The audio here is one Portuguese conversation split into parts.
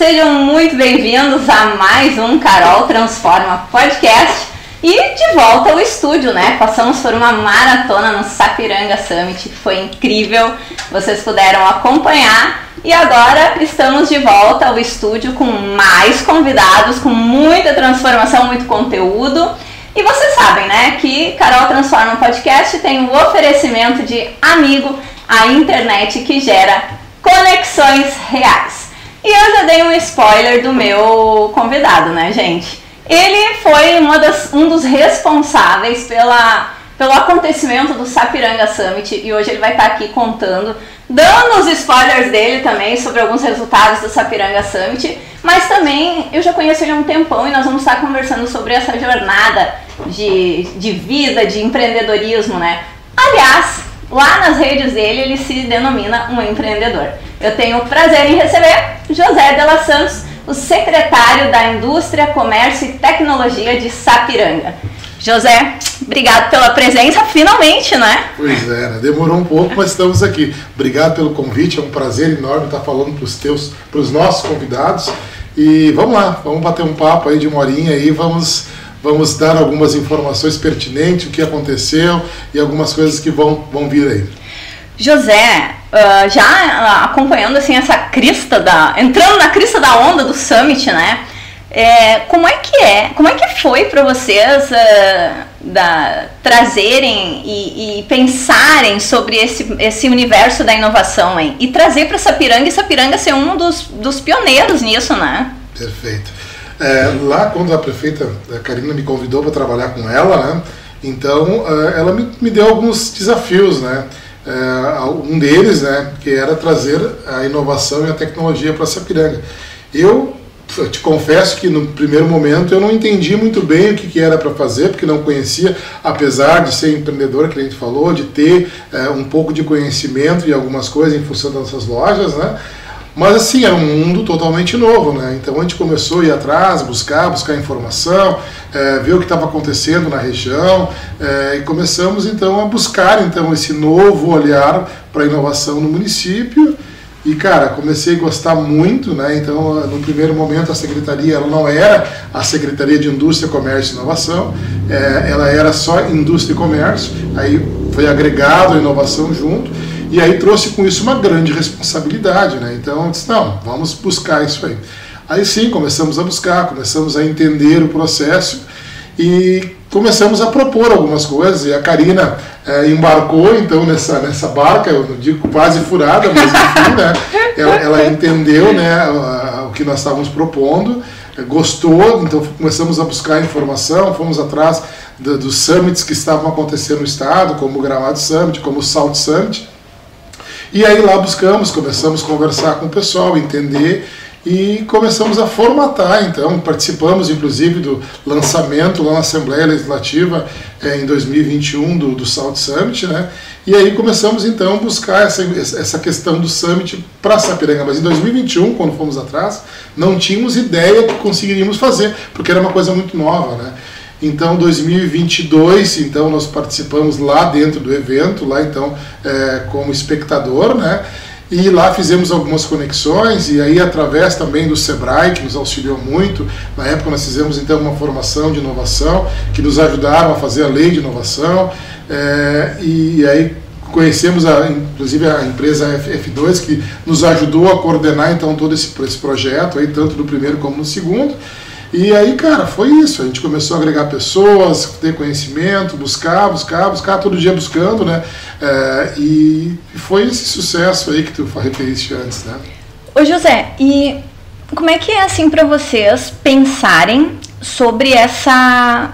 Sejam muito bem-vindos a mais um Carol Transforma Podcast. E de volta ao estúdio, né? Passamos por uma maratona no Sapiranga Summit, que foi incrível. Vocês puderam acompanhar. E agora estamos de volta ao estúdio com mais convidados, com muita transformação, muito conteúdo. E vocês sabem, né, que Carol Transforma Podcast tem o oferecimento de amigo, a internet que gera conexões reais. E eu já dei um spoiler do meu convidado, né, gente? Ele foi das, um dos responsáveis pela, pelo acontecimento do Sapiranga Summit e hoje ele vai estar aqui contando, dando os spoilers dele também sobre alguns resultados do Sapiranga Summit, mas também eu já conheço ele há um tempão e nós vamos estar conversando sobre essa jornada de, de vida, de empreendedorismo, né? Aliás, lá nas redes dele ele se denomina um empreendedor. Eu tenho o prazer em receber José Dela Santos, o secretário da Indústria, Comércio e Tecnologia de Sapiranga. José, obrigado pela presença, finalmente, né? Pois é, né? demorou um pouco, mas estamos aqui. Obrigado pelo convite, é um prazer enorme estar falando para os teus, para os nossos convidados. E vamos lá, vamos bater um papo aí de uma horinha aí, vamos, vamos dar algumas informações pertinentes, o que aconteceu e algumas coisas que vão, vão vir aí. José, uh, já uh, acompanhando assim essa crista da, entrando na crista da onda do summit, né? É, como é que é? Como é que foi para vocês uh, da, trazerem e, e, pensarem sobre esse, esse universo da inovação hein? e trazer para Sapiranga e Sapiranga ser um dos, dos pioneiros nisso, né? Perfeito. É, lá quando a prefeita a Karina me convidou para trabalhar com ela, né? Então ela me, me deu alguns desafios, né? É, um deles, né, que era trazer a inovação e a tecnologia para Sapiranga. Eu, te confesso que no primeiro momento eu não entendi muito bem o que, que era para fazer, porque não conhecia, apesar de ser empreendedor, que a gente falou, de ter é, um pouco de conhecimento e algumas coisas em função das nossas lojas, né? Mas assim, era um mundo totalmente novo, né? Então a gente começou a ir atrás, buscar, buscar informação, é, ver o que estava acontecendo na região é, e começamos então a buscar então esse novo olhar para inovação no município. E cara, comecei a gostar muito, né? Então, no primeiro momento a secretaria ela não era a secretaria de Indústria, Comércio e Inovação, é, ela era só Indústria e Comércio. Aí foi agregado a inovação junto. E aí trouxe com isso uma grande responsabilidade, né? Então eu disse, não, vamos buscar isso aí. Aí sim, começamos a buscar, começamos a entender o processo e começamos a propor algumas coisas. E a Karina é, embarcou então nessa, nessa barca, eu não digo quase furada, mas enfim, né? Ela, ela entendeu né, o que nós estávamos propondo, gostou, então começamos a buscar informação, fomos atrás do, dos summits que estavam acontecendo no estado, como o Gramado Summit, como o Salt Summit. E aí lá buscamos, começamos a conversar com o pessoal, entender e começamos a formatar. Então, participamos inclusive do lançamento lá na Assembleia Legislativa é, em 2021 do, do South Summit, né? E aí começamos então a buscar essa, essa questão do Summit para Sapiranga. Mas em 2021, quando fomos atrás, não tínhamos ideia que conseguiríamos fazer, porque era uma coisa muito nova, né? Então, 2022, então nós participamos lá dentro do evento, lá então é, como espectador, né? E lá fizemos algumas conexões e aí através também do Sebrae que nos auxiliou muito. Na época nós fizemos então uma formação de inovação que nos ajudaram a fazer a lei de inovação é, e aí conhecemos a, inclusive a empresa F2 que nos ajudou a coordenar então todo esse, esse projeto aí tanto no primeiro como no segundo. E aí, cara, foi isso. A gente começou a agregar pessoas, ter conhecimento, buscar, buscar, buscar, todo dia buscando, né? É, e foi esse sucesso aí que tu referiste antes, né? Ô José, e como é que é assim para vocês pensarem sobre essa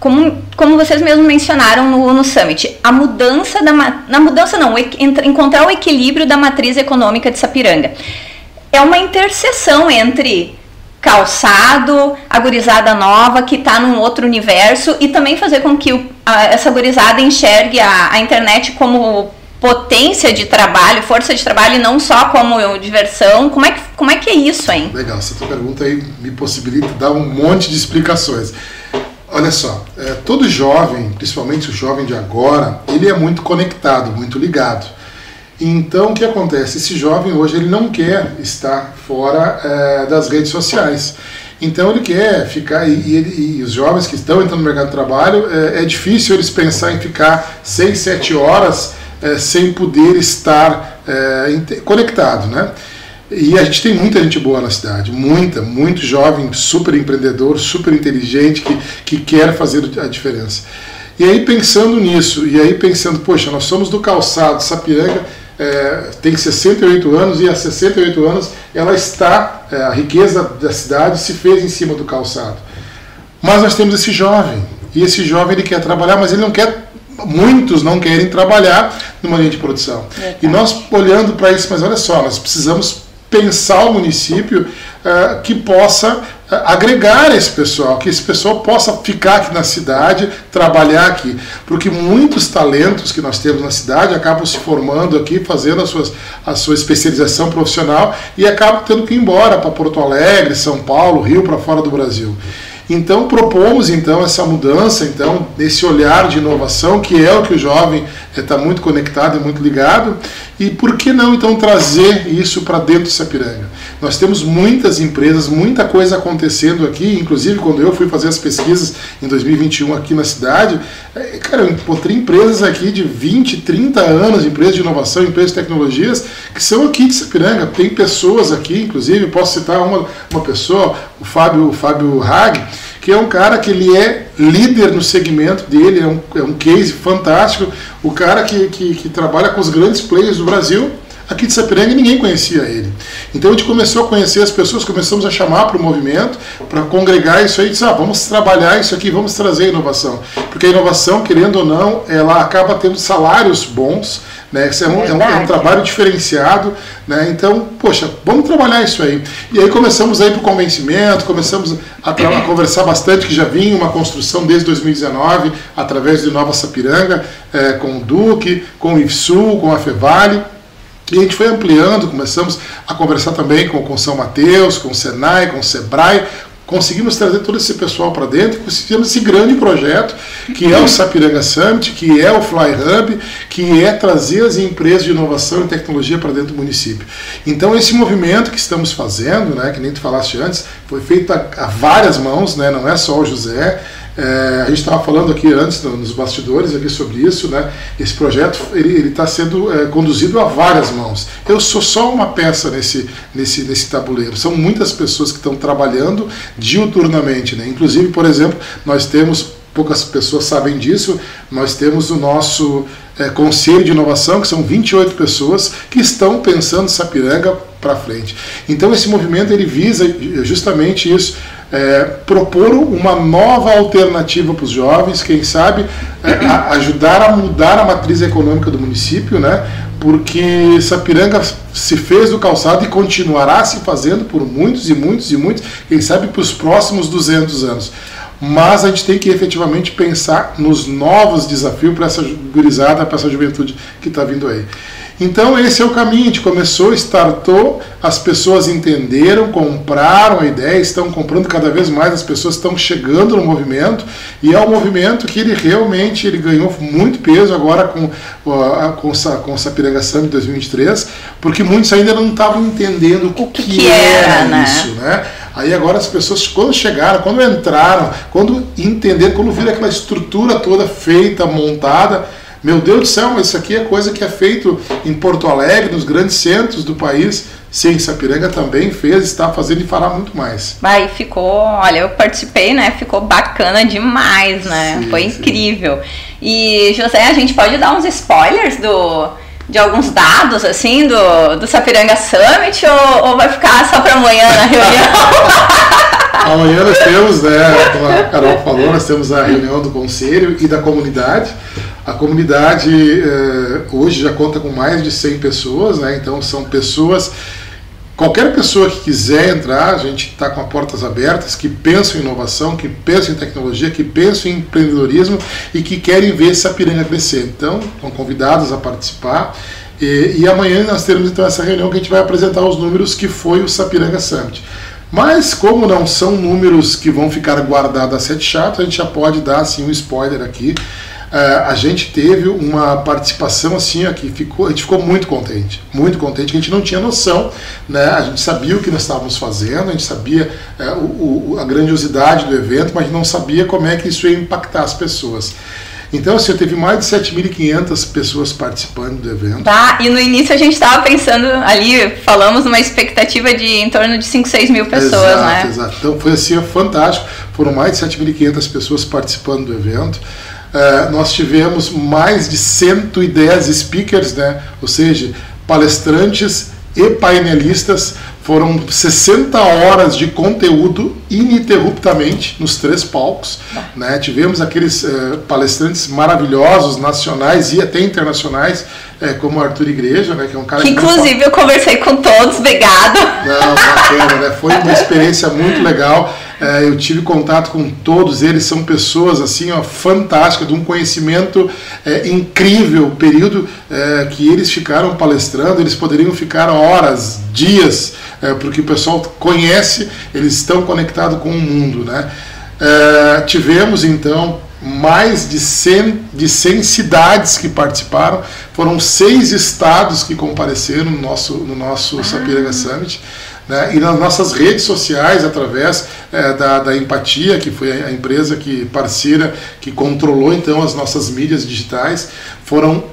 como, como vocês mesmos mencionaram no, no Summit, a mudança da na mudança não, encontrar o equilíbrio da matriz econômica de Sapiranga. É uma interseção entre calçado, a gurizada nova que está num outro universo e também fazer com que o, a, essa gurizada enxergue a, a internet como potência de trabalho, força de trabalho e não só como diversão. Como é que, como é, que é isso, hein? Legal, essa tua pergunta aí me possibilita dar um monte de explicações. Olha só, é, todo jovem, principalmente o jovem de agora, ele é muito conectado, muito ligado. Então, o que acontece? Esse jovem hoje ele não quer estar fora é, das redes sociais. Então ele quer ficar, e, e, os jovens que estão entrando no mercado de trabalho, é, é difícil eles pensar em ficar 6, 7 horas é, sem poder estar conectado, né? E a gente tem muita gente boa na cidade, muita, muito jovem, super empreendedor, super inteligente, que, que quer fazer a diferença. E aí pensando nisso, e aí pensando, poxa, nós somos do calçado, Sapiranga é, tem 68 anos e há 68 anos ela está, é, a riqueza da cidade se fez em cima do calçado. Mas nós temos esse jovem, e esse jovem ele quer trabalhar, mas ele não quer muitos não querem trabalhar numa linha de produção. É, e nós olhando para isso, mas olha só, nós precisamos pensar o município uh, que possa uh, agregar esse pessoal, que esse pessoal possa ficar aqui na cidade, trabalhar aqui, porque muitos talentos que nós temos na cidade acabam se formando aqui, fazendo a, suas, a sua especialização profissional e acabam tendo que ir embora para Porto Alegre, São Paulo, Rio, para fora do Brasil. Então propomos então essa mudança, então esse olhar de inovação que é o que o jovem está eh, muito conectado e muito ligado. E por que não então trazer isso para dentro de Sapiranga? Nós temos muitas empresas, muita coisa acontecendo aqui, inclusive quando eu fui fazer as pesquisas em 2021 aqui na cidade, eh, cara, eu encontrei empresas aqui de 20, 30 anos, empresas de inovação, empresas de tecnologias, que são aqui de Sapiranga. Tem pessoas aqui, inclusive, posso citar uma, uma pessoa, o Fábio, o Fábio Hag, que é um cara que ele é líder no segmento dele, é um, é um case fantástico, o cara que, que, que trabalha com os grandes players do Brasil, aqui de Sapiranga ninguém conhecia ele. Então a gente começou a conhecer as pessoas, começamos a chamar para o movimento, para congregar isso aí, e disse, ah, vamos trabalhar isso aqui, vamos trazer inovação. Porque a inovação, querendo ou não, ela acaba tendo salários bons, né? Isso é um, é um, é um trabalho diferenciado, né? Então, poxa, vamos trabalhar isso aí. E aí começamos aí para o convencimento, começamos a, a, conversar bastante, que já vinha uma construção desde 2019, através de Nova Sapiranga, é, com o Duque, com o IFSUL, com a Fevale. E a gente foi ampliando, começamos a conversar também com, com São Mateus, com o Senai, com o Sebrae, conseguimos trazer todo esse pessoal para dentro, conseguimos esse grande projeto que é o Sapiranga Summit, que é o Fly Hub, que é trazer as empresas de inovação e tecnologia para dentro do município. Então esse movimento que estamos fazendo, né, que nem tu falaste antes, foi feito a, a várias mãos, né, não é só o José, é, a gente estava falando aqui antes, nos bastidores, aqui sobre isso, né? Esse projeto ele está sendo é, conduzido a várias mãos. Eu sou só uma peça nesse, nesse, nesse tabuleiro. São muitas pessoas que estão trabalhando diuturnamente, né? Inclusive, por exemplo, nós temos poucas pessoas sabem disso, nós temos o nosso é, Conselho de Inovação, que são 28 pessoas que estão pensando Sapiranga para frente. Então esse movimento ele visa justamente isso, é, propor uma nova alternativa para os jovens, quem sabe é, a, ajudar a mudar a matriz econômica do município, né? porque Sapiranga se fez do calçado e continuará se fazendo por muitos e muitos e muitos, quem sabe para os próximos 200 anos. Mas a gente tem que efetivamente pensar nos novos desafios para essa gurizada, para essa juventude que está vindo aí. Então esse é o caminho, a gente começou, startou, as pessoas entenderam, compraram a ideia, estão comprando cada vez mais, as pessoas estão chegando no movimento e é um movimento que ele realmente ele ganhou muito peso agora com, com, com o Sapiranga Summit 2023, porque muitos ainda não estavam entendendo o que, que era, era né? isso, né? Aí agora as pessoas, quando chegaram, quando entraram, quando entenderam, quando viram aquela estrutura toda feita, montada, meu Deus do céu, mas isso aqui é coisa que é feito em Porto Alegre, nos grandes centros do país. Sim, Sapiranga também fez, está fazendo e fará muito mais. Vai, ficou, olha, eu participei, né? Ficou bacana demais, né? Sim, Foi incrível. Sim. E José, a gente pode dar uns spoilers do de alguns dados assim do, do Sapiranga Summit ou, ou vai ficar só para amanhã na reunião? amanhã nós temos, né, como a Carol falou, nós temos a reunião do conselho e da comunidade. A comunidade eh, hoje já conta com mais de 100 pessoas, né? então são pessoas, qualquer pessoa que quiser entrar, a gente está com as portas abertas, que pensam em inovação, que pensam em tecnologia, que pensam em empreendedorismo e que querem ver essa piranha crescer. Então, estão convidados a participar. E, e, amanhã nós teremos então essa reunião que a gente vai apresentar os números que foi o Sapiranga Summit. Mas como não são números que vão ficar guardados a sete chato, a gente já pode dar assim um spoiler aqui. A gente teve uma participação assim, ó, que ficou, a gente ficou muito contente, muito contente, que a gente não tinha noção, né? A gente sabia o que nós estávamos fazendo, a gente sabia é, o, o, a grandiosidade do evento, mas não sabia como é que isso ia impactar as pessoas. Então, assim, teve mais de 7.500 pessoas participando do evento. Tá, e no início a gente estava pensando ali, falamos uma expectativa de em torno de 5, 6 mil pessoas, exato, né? Exato, então foi assim, fantástico. Foram mais de 7.500 pessoas participando do evento. Uh, nós tivemos mais de 110 speakers, né? ou seja, palestrantes e painelistas. Foram 60 horas de conteúdo ininterruptamente nos três palcos. Né? Tivemos aqueles uh, palestrantes maravilhosos, nacionais e até internacionais, uh, como o Arthur Igreja, né? que é um cara que. Inclusive, eu conversei com todos, obrigado. Não, bacana, né? Foi uma experiência muito legal. É, eu tive contato com todos eles, são pessoas assim, ó, fantásticas, de um conhecimento é, incrível. O período é, que eles ficaram palestrando, eles poderiam ficar horas, dias, é, porque o pessoal conhece, eles estão conectados com o mundo. Né? É, tivemos então mais de 100, de 100 cidades que participaram, foram seis estados que compareceram no nosso, no nosso ah. Sapiranga Summit. Né? E nas nossas redes sociais, através é, da, da Empatia, que foi a empresa que parceira que controlou então as nossas mídias digitais, foram,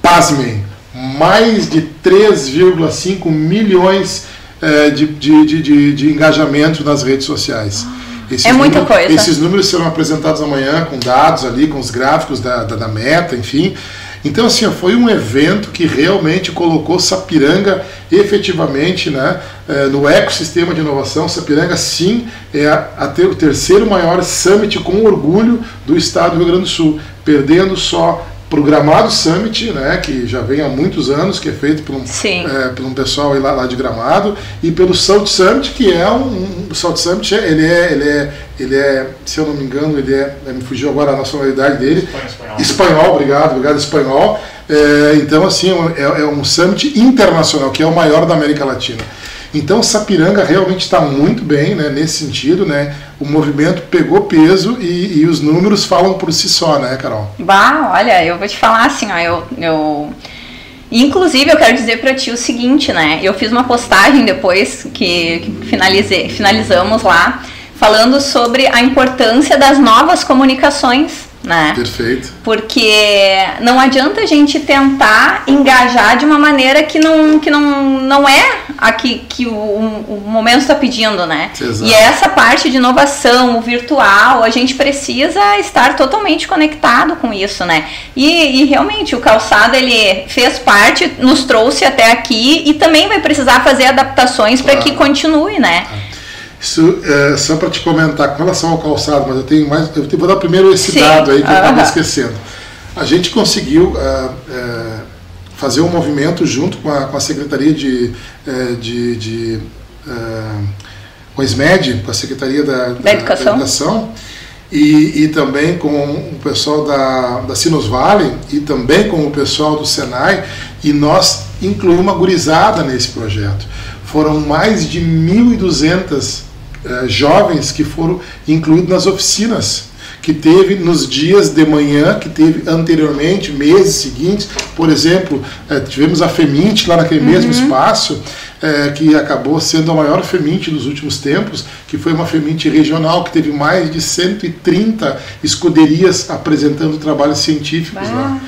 pasmem, mais de 3,5 milhões é, de, de, de, de, engajamento nas redes sociais. Esses é muita números, coisa. Esses números serão apresentados amanhã com dados ali, com os gráficos da, da, da meta, enfim. Então, assim, foi um evento que realmente colocou Sapiranga efetivamente né, eh, no ecossistema de inovação. Sapiranga, sim, é a, a ter, o terceiro maior summit com orgulho do estado do Rio Grande do Sul, perdendo só Gramado Summit, né, que já vem há muitos anos, que é feito por um, é, por um pessoal lá, lá de Gramado, e pelo Salt Summit, que é um, um Salt Summit, ele é, ele é, ele é, se eu não me engano, ele é, me fugiu agora a nacionalidade dele, espanhol, espanhol obrigado, obrigado, espanhol. É, então, assim, é, é um summit internacional, que é o maior da América Latina. Então Sapiranga realmente está muito bem né, nesse sentido, né? O movimento pegou peso e, e, os números falam por si só, né, Carol? Bah, olha, eu vou te falar assim, ó, eu, eu... Inclusive, eu quero dizer para ti o seguinte, né? Eu fiz uma postagem depois que, que finalizei, finalizamos lá, falando sobre a importância das novas comunicações né? Perfeito. Porque não adianta a gente tentar engajar de uma maneira que não, que não, não é a que, que o, o momento está pedindo, né? Exato. E essa parte de inovação, o virtual, a gente precisa estar totalmente conectado com isso, né? E, e realmente o calçado ele fez parte, nos trouxe até aqui e também vai precisar fazer adaptações claro. para que continue, né? Ah. Isso é só para te comentar com relação ao calçado, mas eu tenho mais. Eu vou dar primeiro esse Sim. dado aí que eu estava esquecendo. A gente conseguiu uh, uh, fazer um movimento junto com a, com a Secretaria de. Uh, de, de com a SMED, com a Secretaria da, da, da Educação, da educação e, e, também com o pessoal da, da Sinos Valley e também com o pessoal do Senai, e nós incluímos uma gurizada nesse projeto. Foram mais de 1.200 eh, jovens que foram incluídos nas oficinas que teve nos dias de manhã, que teve anteriormente, meses seguintes. Por exemplo, eh, tivemos a FEMINT lá naquele uhum. mesmo espaço, eh, que acabou sendo a maior FEMINT dos últimos tempos, que foi uma FEMINT regional, que teve mais de 130 escuderias apresentando trabalhos científicos lá.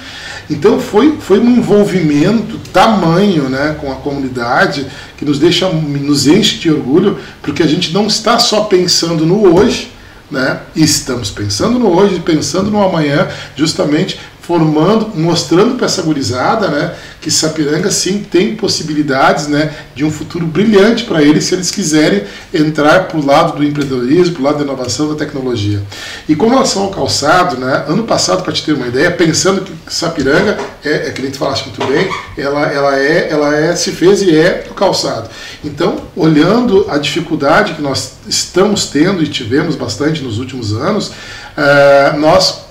Então foi, foi um envolvimento tamanho né, com a comunidade que nos deixa, nos enche de orgulho, porque a gente não está só pensando no hoje, né? Estamos pensando no hoje, pensando no amanhã, justamente formando, mostrando para essa gurizada, né, que Sapiranga sim tem possibilidades, né, de um futuro brilhante para eles se eles quiserem entrar para o lado do empreendedorismo, para o lado da inovação da tecnologia. E com relação ao calçado, né, ano passado, para te ter uma ideia, pensando que Sapiranga é, é que nem tu falaste muito bem, ela, ela é, ela é, se fez e é o calçado. Então, olhando a dificuldade que nós estamos tendo e tivemos bastante nos últimos anos, uh, nós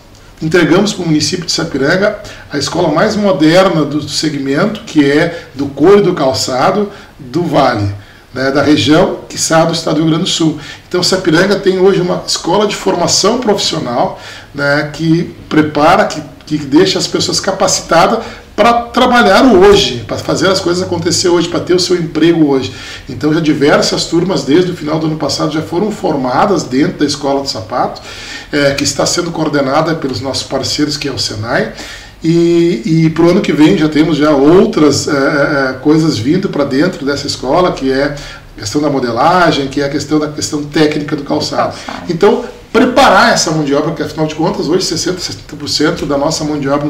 entregamos para o município de Sapiranga a escola mais moderna do segmento, que é do couro e do calçado do Vale. né, da região, que está do estado do Rio Grande do Sul. Então, Sapiranga tem hoje uma escola de formação profissional né, que prepara, que, que deixa as pessoas capacitadas para trabalhar hoje, para fazer as coisas acontecer hoje, para ter o seu emprego hoje. Então já diversas turmas desde o final do ano passado já foram formadas dentro da escola do sapato, é, que está sendo coordenada pelos nossos parceiros que é o Senai. E, e para o ano que vem já temos já outras é, é, é coisas vindo para dentro dessa escola, que é a questão da modelagem, que é a questão da questão técnica do calçado. Então, preparar essa mão de obra, porque afinal de contas, hoje 60%, 70% da nossa mão de obra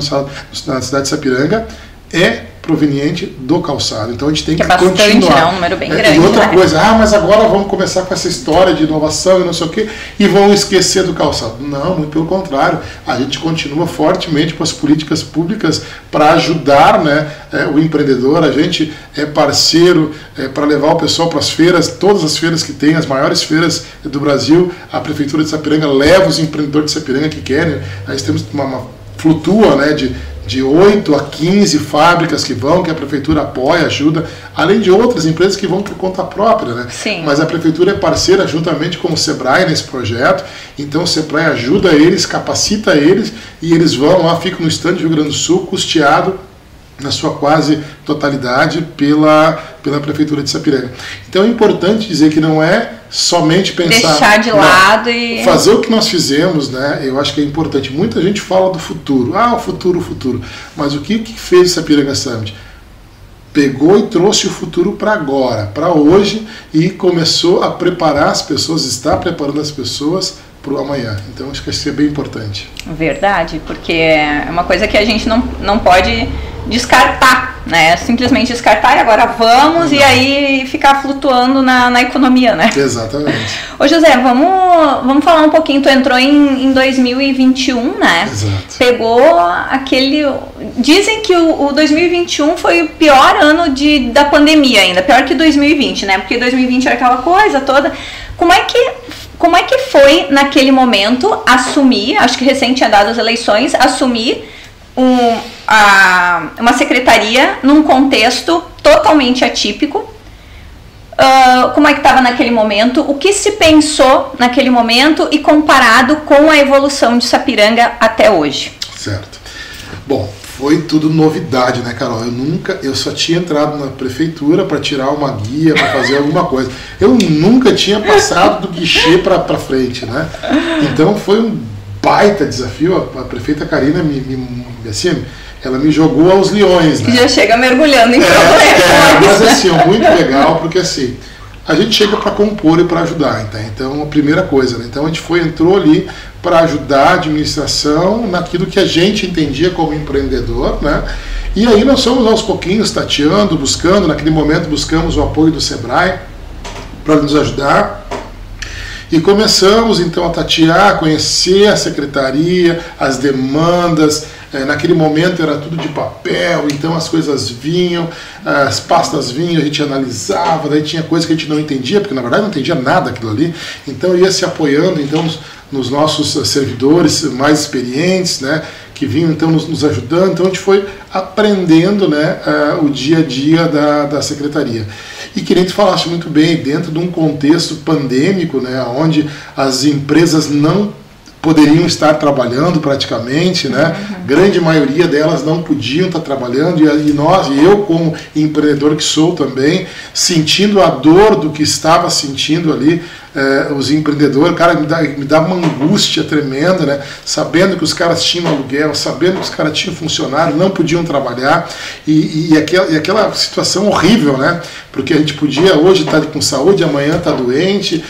na cidade de Sapiranga é proveniente do calçado. Então a gente tem que, que é bastante, continuar. Né? Um número bem grande. E outra né? coisa, ah, mas agora vamos começar com essa história de inovação e não sei o quê, e vão esquecer do calçado. Não, muito pelo contrário. A gente continua fortemente com as políticas públicas para ajudar né, é, o empreendedor. A gente é parceiro é, para levar o pessoal para as feiras, todas as feiras que tem, as maiores feiras do Brasil. A Prefeitura de Sapiranga leva os empreendedores de Sapiranga que querem. Nós temos uma, uma flutua né, de de 8 a 15 fábricas que vão, que a prefeitura apoia, ajuda, além de outras empresas que vão por conta própria, né? Sim. Mas a prefeitura é parceira juntamente com o Sebrae nesse projeto, então o Sebrae ajuda eles, capacita eles e eles vão lá, ficam no estande do Rio Grande do Sul, custeado na sua quase totalidade pela, pela Prefeitura de Sapiranga. Então é importante dizer que não é somente pensar... Deixar de lado e... Fazer o que nós fizemos, né, eu acho que é importante. Muita gente fala do futuro. Ah, o futuro, o futuro. Mas o que, que fez o Sapiranga Summit? Pegou e trouxe o futuro para agora, para hoje, e começou a preparar as pessoas, está preparando as pessoas para o amanhã. Então acho que isso é bem importante. Verdade, porque é uma coisa que a gente não, não pode descartar, né? Simplesmente descartar e agora vamos não. e aí ficar flutuando na, na economia, né? Exatamente. Ô José, vamos, vamos falar um pouquinho. Tu entrou em, em 2021, né? Exato. Pegou aquele. Dizem que o, o 2021 foi o pior ano de, da pandemia ainda, pior que 2020, né? Porque 2020 era aquela coisa toda. Como é que como é que foi naquele momento assumir, acho que recente tinha dado as eleições, assumir um, a, uma secretaria num contexto totalmente atípico? Uh, como é que estava naquele momento? O que se pensou naquele momento e comparado com a evolução de Sapiranga até hoje? Certo. Bom, foi tudo novidade, né, Carol? Eu nunca, eu só tinha entrado na prefeitura para tirar uma guia, para fazer alguma coisa. Eu nunca tinha passado do guichê para frente, né? Então foi um baita desafio. A, prefeita Karina me, me, assim, ela me jogou aos leões, né? Já chega mergulhando em é, É, mas assim, muito legal, porque assim, a gente chega para compor e para ajudar, então, então a primeira coisa, né? Então a gente foi entrou ali para ajudar a administração naquilo que a gente entendia como empreendedor, né? E aí nós fomos aos pouquinhos tateando, buscando, naquele momento buscamos o apoio do Sebrae para nos ajudar. E começamos então a tatear, conhecer a secretaria, as demandas, é, naquele momento era tudo de papel, então as coisas vinham, as pastas vinham, a gente analisava, daí tinha coisa que a gente não entendia, porque na verdade não entendia nada aquilo ali, então ia se apoiando então nos, nos nossos servidores mais experientes, né, que vinham então nos, ajudando, então a gente foi aprendendo né, uh, o dia a dia da, da secretaria. E queria que tu falasse muito bem, dentro de um contexto pandêmico, né, onde as empresas não poderiam estar trabalhando praticamente, né? Uhum. Grande maioria delas não podiam estar trabalhando e, nós, e eu como empreendedor que sou também, sentindo a dor do que estava sentindo ali eh, os empreendedores, cara, me dá, me dá uma angústia tremenda, né? Sabendo que os caras tinham aluguel, sabendo que os caras tinham funcionário, não podiam trabalhar e, e, aquela, e aquela situação horrível, né? Porque a gente podia hoje estar com saúde, amanhã estar doente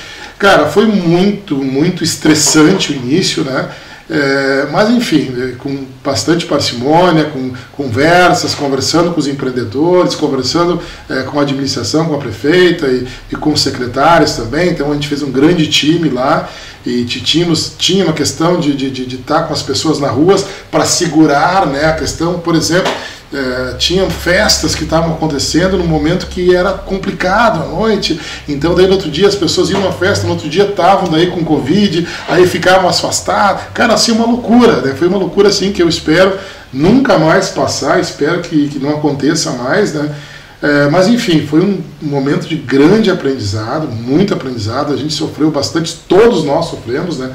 Cara, foi muito, muito estressante o início, né? É, mas enfim, é, com bastante parcimônia, com conversas, conversando com os empreendedores, conversando é, com a administração, com a prefeita e, e, com os secretários também. Então a gente fez um grande time lá e tínhamos, tinha uma questão de, de, de, de estar com as pessoas na ruas para segurar né, a questão, por exemplo, é, tinham festas que estavam acontecendo no momento que era complicado à noite. Então, daí no outro dia as pessoas iam à festa, no outro dia estavam daí com Covid, aí ficavam afastados. Cara, assim, uma loucura. Né? Foi uma loucura assim que eu espero nunca mais passar, espero que, que não aconteça mais, né? É, mas enfim, foi um momento de grande aprendizado, muito aprendizado. A gente sofreu bastante, todos nós sofremos, né?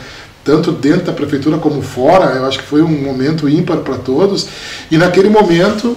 Tanto dentro da prefeitura como fora. Eu acho que foi um momento ímpar para todos. E naquele momento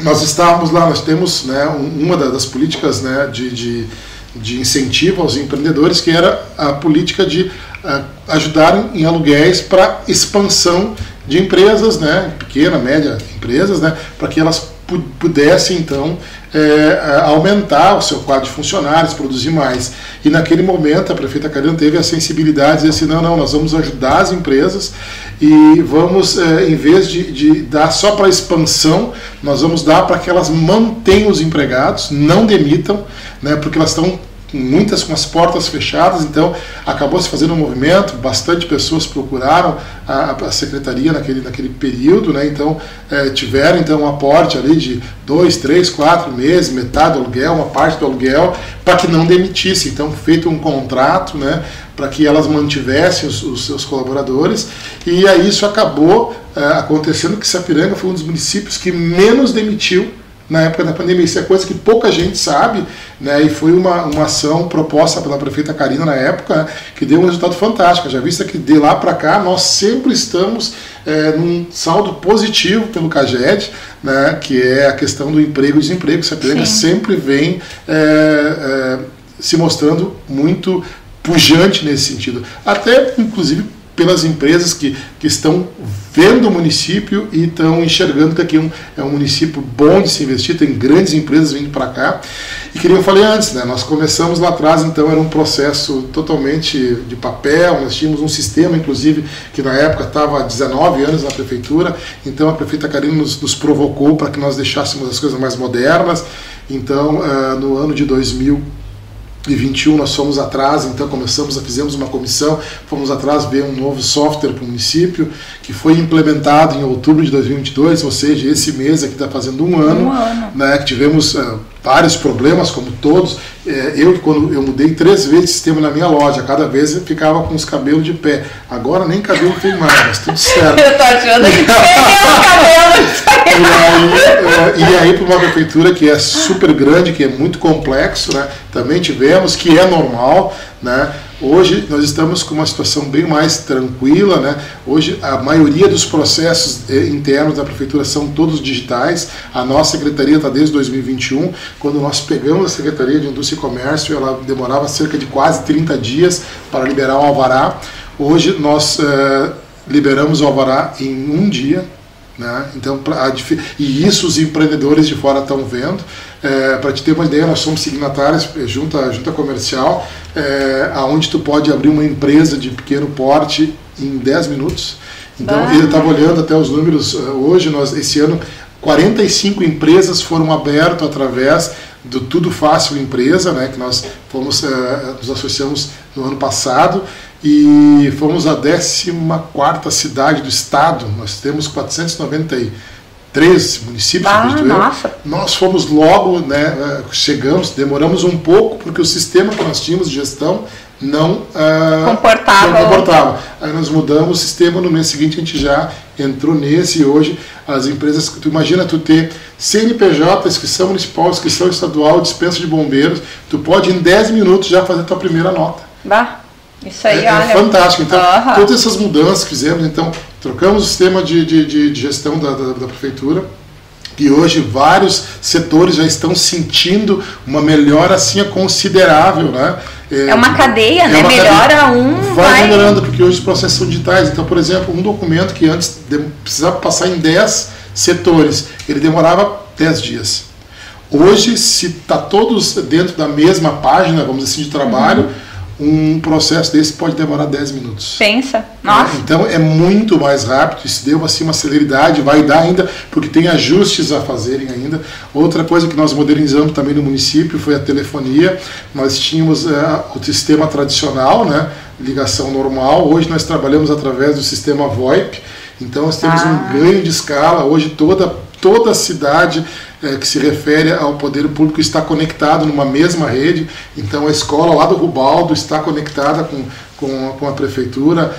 nós estávamos lá, nós temos né, uma das políticas né, de, de, de incentivo aos empreendedores, que era a política de uh, ajudar em aluguéis para expansão de empresas, né, pequena, média empresas, né, para que elas pudessem então é, aumentar o seu quadro de funcionários, produzir mais. E naquele momento a prefeita Karina teve a sensibilidade de dizer assim, não, não, nós vamos ajudar as empresas e vamos, é, em vez de, de dar só para expansão, nós vamos dar para que elas mantenham os empregados, não demitam, né, porque elas estão muitas com as portas fechadas, então acabou se fazendo um movimento, bastante pessoas procuraram a, a secretaria naquele, naquele período, né? então é, tiveram então um aporte ali de dois, três, quatro meses, metade do aluguel, uma parte do aluguel, para que não demitisse, então feito um contrato, né? para que elas mantivessem os, os, seus colaboradores, e aí isso acabou é, acontecendo que Sapiranga foi um dos municípios que menos demitiu na época da pandemia. Isso é coisa que pouca gente sabe, né? E foi uma, uma ação proposta pela prefeita Karina na época que deu um resultado fantástico. Já vista que de lá para cá nós sempre estamos é, num saldo positivo pelo CAGED, né? Que é a questão do emprego e desemprego. Essa pega sempre vem é, é, se mostrando muito pujante nesse sentido. Até, inclusive, pelas empresas que, que estão vendo o município e estão enxergando que aqui é um, é município bom de se investir, tem grandes empresas vindo para cá. E que eu falei antes, né, nós começamos lá atrás, então era um processo totalmente de papel, nós tínhamos um sistema, inclusive, que na época estava há 19 anos na prefeitura, então a prefeita Karina nos, nos provocou para que nós deixássemos as coisas mais modernas. Então, uh, no ano de 2000, 2021 nós fomos atrás, então começamos, a fizemos uma comissão, fomos atrás ver um novo software para o município, que foi implementado em outubro de 2022, ou seja, esse mês aqui está fazendo um ano, um ano. Né, que tivemos uh, vários problemas, como todos. É, eu, quando eu mudei três vezes de sistema na minha loja, cada vez eu ficava com os cabelos de pé. Agora nem cabelo tem mais, mas tudo certo. eu tô achando que tem cabelo. e aí, é, e aí para uma prefeitura que é super grande, que é muito complexo, né, também tivemos, que é normal, né, Hoje nós estamos com uma situação bem mais tranquila, né? Hoje a maioria dos processos eh, internos da prefeitura são todos digitais. A nossa secretaria está desde 2021. Quando nós pegamos a Secretaria de Indústria e Comércio, ela demorava cerca de quase 30 dias para liberar o alvará. Hoje nós eh, liberamos o alvará em um dia, né? Então, pra, e isso os empreendedores de fora estão vendo. É, Para te ter uma ideia, nós somos signatários é, junto à junta comercial, é, aonde tu pode abrir uma empresa de pequeno porte em 10 minutos. Então, bah. ele estava olhando até os números é, hoje, nós esse ano 45 empresas foram abertas através do Tudo Fácil Empresa, né, que nós fomos, é, nos associamos no ano passado, e fomos a 14 cidade do estado. Nós temos 493 municípios, ah, nossa. Nós fomos logo, né, chegamos, demoramos um pouco, porque o sistema que nós tínhamos de gestão não uh, comportava. não comportava. Aí nós mudamos o sistema, no mês seguinte a gente já entrou nesse e hoje as empresas, tu imagina tu ter CNPJ, inscrição municipal, inscrição estadual, dispensa de bombeiros, tu pode em 10 minutos já fazer tua primeira nota. Bah. Isso aí, é, é olha. É fantástico. Então, uhum. todas essas mudanças que fizemos, então, trocamos o sistema de, de, de gestão da, da, da prefeitura, e hoje vários setores já estão sentindo uma melhora assim considerável, né? É, é uma cadeia, é né? Uma Melhora cadeia. um, vai, vai melhorando porque hoje os processos são digitais. Então, por exemplo, um documento que antes precisava passar em 10 setores, ele demorava 10 dias. Hoje, se está todos dentro da mesma página, vamos dizer assim, de trabalho, uhum um processo desse pode demorar 10 minutos. Pensa, nossa. É, então é muito mais rápido, isso deu assim uma celeridade, vai dar ainda, porque tem ajustes a fazerem ainda. Outra coisa que nós modernizamos também no município foi a telefonia. Nós tínhamos é, o sistema tradicional, né, ligação normal. Hoje nós trabalhamos através do sistema VoIP. Então nós temos ah. um ganho de escala. Hoje toda toda a cidade é, que se refere ao poder público está conectado numa mesma rede. Então a escola lá do Rubaldo está conectada com, com, com a prefeitura,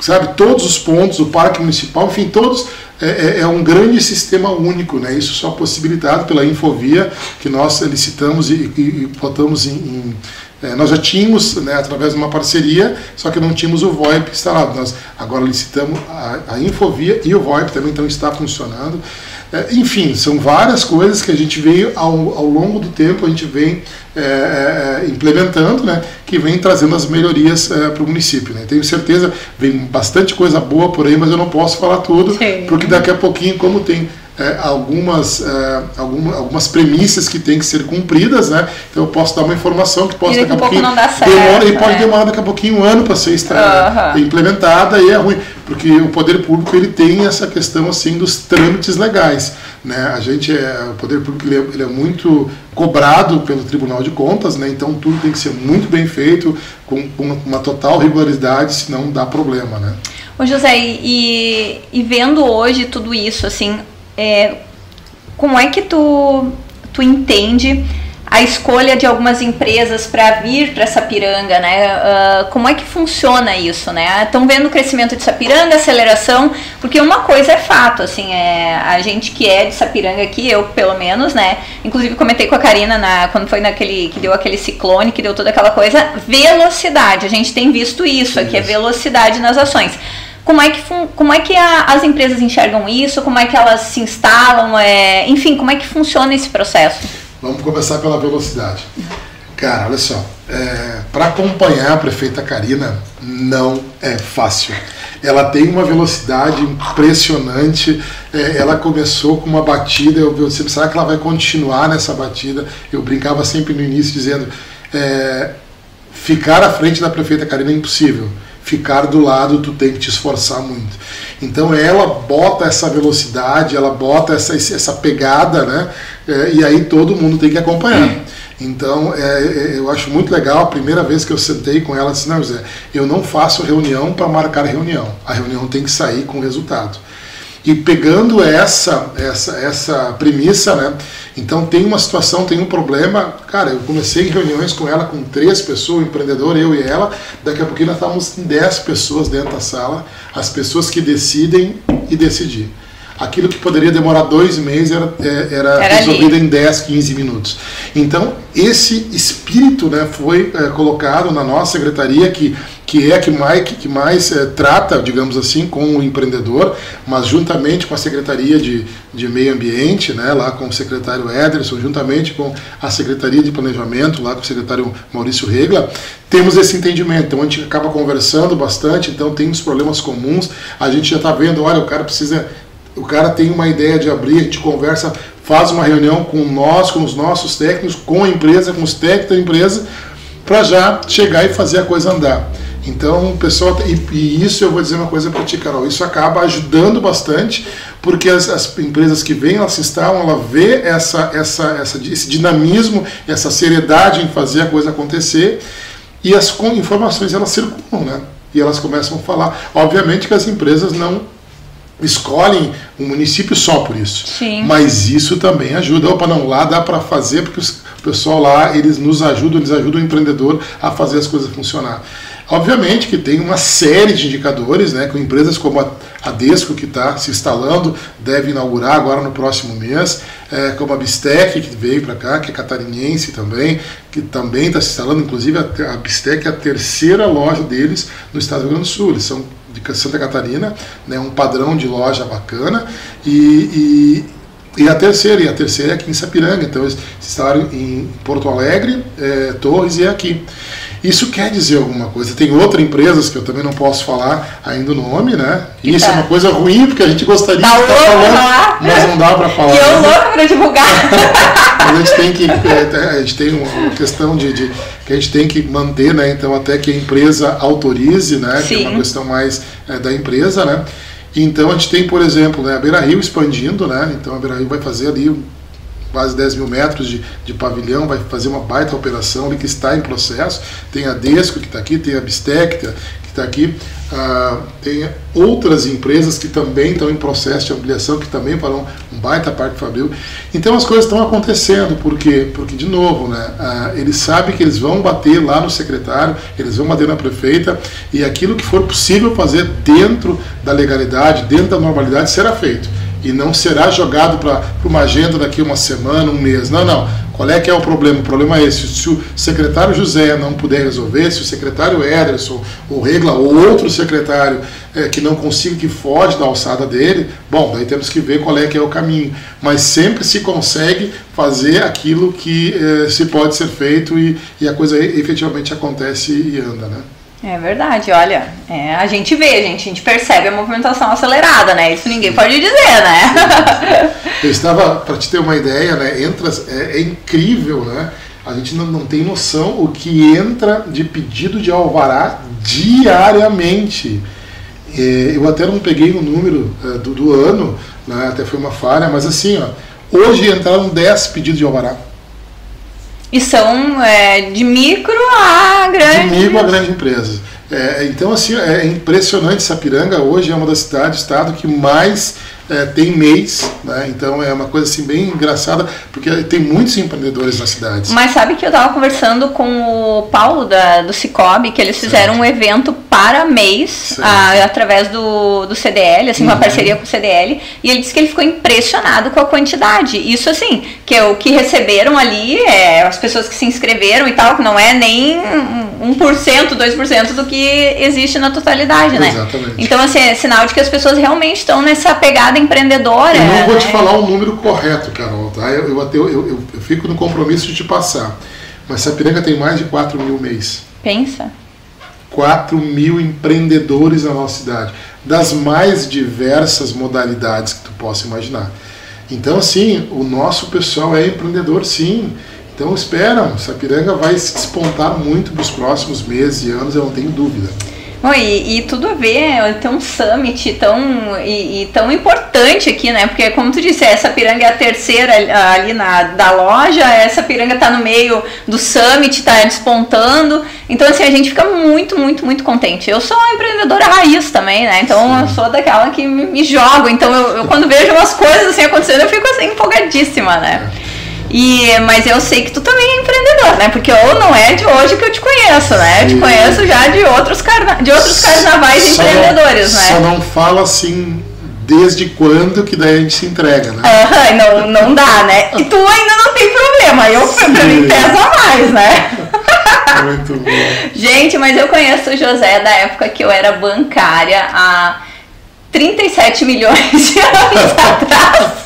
sabe, todos os pontos, o parque municipal, enfim, todos é, é, é, um grande sistema único, né? isso só possibilitado pela Infovia, que nós licitamos e, e, e botamos em, em é, nós já tínhamos, né, através de uma parceria, só que não tínhamos o VoIP instalado. Nós agora licitamos a, a Infovia e o VoIP também, então está funcionando. É, enfim, são várias coisas que a gente veio ao, ao longo do tempo, a gente vem é, é, implementando, né, que vem trazendo as melhorias é, para o município. Né. Tenho certeza, vem bastante coisa boa por aí, mas eu não posso falar tudo, Sim. porque daqui a pouquinho, como tem é, algumas, é, alguma, algumas premissas que têm que ser cumpridas, né? Então eu posso dar uma informação que pode daqui a pouquinho não dá certo, demora, e pode é. demorar daqui a pouquinho um ano para ser uhum. implementada e é ruim, porque o poder público ele tem essa questão assim dos trâmites legais, né? A gente é o poder público ele é, ele é muito cobrado pelo Tribunal de Contas, né? Então tudo tem que ser muito bem feito com, com uma total regularidade, senão dá problema, né? Ô José, e, e vendo hoje tudo isso, assim, é, como é que tu, tu entende a escolha de algumas empresas para vir para Sapiranga, né? Uh, como é que funciona isso, né? Estão vendo o crescimento de Sapiranga, aceleração, porque uma coisa é fato, assim, é a gente que é de Sapiranga aqui, eu pelo menos, né? Inclusive comentei com a Karina na, quando foi naquele que deu aquele ciclone, que deu toda aquela coisa, velocidade. A gente tem visto isso aqui, é velocidade nas ações. Como é que, como é que a, as empresas enxergam isso? Como é que elas se instalam? É, enfim, como é que funciona esse processo? Vamos começar pela velocidade. Cara, olha só, é, para acompanhar a prefeita Karina não é fácil. Ela tem uma velocidade impressionante. É, ela começou com uma batida. Eu, eu será que ela vai continuar nessa batida? Eu brincava sempre no início dizendo: é, ficar à frente da prefeita Karina é impossível ficar do lado, tu tem que te esforçar muito. Então ela bota essa velocidade, ela bota essa, essa pegada, né? É, e aí todo mundo tem que acompanhar. Então é, é, eu acho muito legal. A primeira vez que eu sentei com ela, disse: Não, José, eu não faço reunião para marcar reunião. A reunião tem que sair com resultado. E pegando essa, essa, essa premissa, né? Então tem uma situação, tem um problema. Cara, eu comecei reuniões com ela com três pessoas, o empreendedor, eu e ela. Daqui a pouquinho nós estávamos em dez pessoas dentro da sala, as pessoas que decidem e decidir. Aquilo que poderia demorar dois meses era, é, era, era resolvido ali. em 10, 15 minutos. Então, esse espírito né, foi é, colocado na nossa secretaria, que que é que mais, que mais é, trata, digamos assim, com o empreendedor, mas juntamente com a Secretaria de, de Meio Ambiente, né, lá com o secretário Ederson, juntamente com a Secretaria de Planejamento, lá com o secretário Maurício Regla, temos esse entendimento. Então a gente acaba conversando bastante, então tem os problemas comuns, a gente já está vendo, olha, o cara precisa o cara tem uma ideia de abrir, a gente conversa, faz uma reunião com nós, com os nossos técnicos, com a empresa, com os técnicos da empresa, para já chegar e fazer a coisa andar. Então, o pessoal. E, e, isso eu vou dizer uma coisa para ti, Carol. Isso acaba ajudando bastante, porque as, as, empresas que vêm, elas se instalam, ela vê essa, essa, essa, esse dinamismo, essa seriedade em fazer a coisa acontecer, e as informações elas circulam, né? E elas começam a falar. Obviamente que as empresas não escolhem um município só por isso. Sim. Mas isso também ajuda. Opa, não, lá dá para fazer, porque o pessoal lá, eles nos ajudam, eles ajudam o empreendedor a fazer as coisas funcionar. Obviamente que tem uma série de indicadores, né, com empresas como a, Desco, que está se instalando, deve inaugurar agora no próximo mês, é, como a Bistec, que veio para cá, que é catarinense também, que também está se instalando, inclusive a, a Bistec é a terceira loja deles no estado do Rio Grande do Sul, eles são de Santa Catarina, né, um padrão de loja bacana, e, e, e, a terceira, e a terceira é aqui em Sapiranga, então eles se instalaram em Porto Alegre, é, Torres e é aqui. Isso quer dizer alguma coisa. Tem outras empresas que eu também não posso falar ainda o nome, né? E isso tá. é uma coisa ruim, porque a gente gostaria tá de estar falando, mas não dá para falar. Que eu louco para divulgar. a gente tem que é, a gente tem uma questão de, de, que a gente tem que manter, né? Então até que a empresa autorize, né? Sim. Que é uma questão mais é, da empresa, né? Então a gente tem, por exemplo, né, a Beira Rio expandindo, né? Então a Beira Rio vai fazer ali quase 10 mil metros de, de pavilhão, vai fazer uma baita operação ali que está em processo. Tem a Desco que está aqui, tem a Bistec, que está aqui, ah, tem outras empresas que também estão em processo de ampliação, que também farão um baita parque fabril. Então as coisas estão acontecendo, por quê? Porque, de novo, né, ah, eles sabem que eles vão bater lá no secretário, eles vão bater na prefeita, e aquilo que for possível fazer dentro da legalidade, dentro da normalidade, será feito e não será jogado para uma agenda daqui uma semana, um mês. Não, não. Qual é que é o problema? O problema é esse. Se o secretário José não puder resolver, se o secretário Ederson, ou Regla, ou outro secretário é, que não consiga, que foge da alçada dele, bom, daí temos que ver qual é que é o caminho. Mas sempre se consegue fazer aquilo que é, se pode ser feito e, e a coisa efetivamente acontece e anda, né? É verdade, olha, é, a gente vê, a gente, a gente percebe a movimentação acelerada, né? Isso ninguém pode dizer, né? Eu estava, para te ter uma ideia, né? Entra, é, é, incrível, né? A gente não, não tem noção o que entra de pedido de alvará diariamente. É, eu até não peguei o número é, do, do ano, né? até foi uma falha, mas assim, ó, hoje entraram 10 pedidos de alvará. E são é, de micro a grande. De micro a grande empresa. É, então, assim, é impressionante. Sapiranga hoje é uma das cidades, estado que mais é, tem mês, né? então é uma coisa assim bem engraçada, porque tem muitos empreendedores na cidade. Mas sabe que eu estava conversando com o Paulo da, do Cicobi, que eles fizeram certo. um evento para mês, a, através do, do CDL, assim, uhum. uma parceria com o CDL, e ele disse que ele ficou impressionado com a quantidade. Isso assim, que o que receberam ali, é, as pessoas que se inscreveram e tal, que não é nem 1%, 2% do que existe na totalidade, né? Exatamente. Então, assim, é sinal de que as pessoas realmente estão nessa pegada pegada empreendedora. Eu não vou te né? falar o número correto, Carol, tá? Eu, eu, eu, eu, eu fico no compromisso de te passar. Mas Sapiranga tem mais de 4 mil mês. Pensa. 4 mil empreendedores na nossa cidade, das mais diversas modalidades que tu possa imaginar. Então, assim, o nosso pessoal é empreendedor, sim. Então, esperam, Sapiranga vai se despontar muito nos próximos meses e anos, eu não tenho dúvida. E, e, tudo a ver ter um summit tão, e, e, tão importante aqui, né? Porque, como tu disse, essa piranga é a terceira ali na, da loja, essa piranga tá no meio do summit, tá despontando. Então, assim, a gente fica muito, muito, muito contente. Eu sou uma empreendedora raiz também, né? Então, Sim. eu sou daquela que me, me jogo. Então, eu, eu, quando vejo umas coisas assim acontecendo, eu fico assim empolgadíssima, né? É. E, mas eu sei que tu também é empreendedor, né? Porque ou não é de hoje que eu te conheço, né? Eu te conheço já de outros, carna de outros carnavais só empreendedores, não, né? Só não fala assim desde quando que daí a gente se entrega, né? Uhum, não, não dá, né? E tu ainda não tem problema, eu Sim. pra mim pesa mais, né? Muito bom. Gente, mas eu conheço o José da época que eu era bancária há 37 milhões de anos atrás.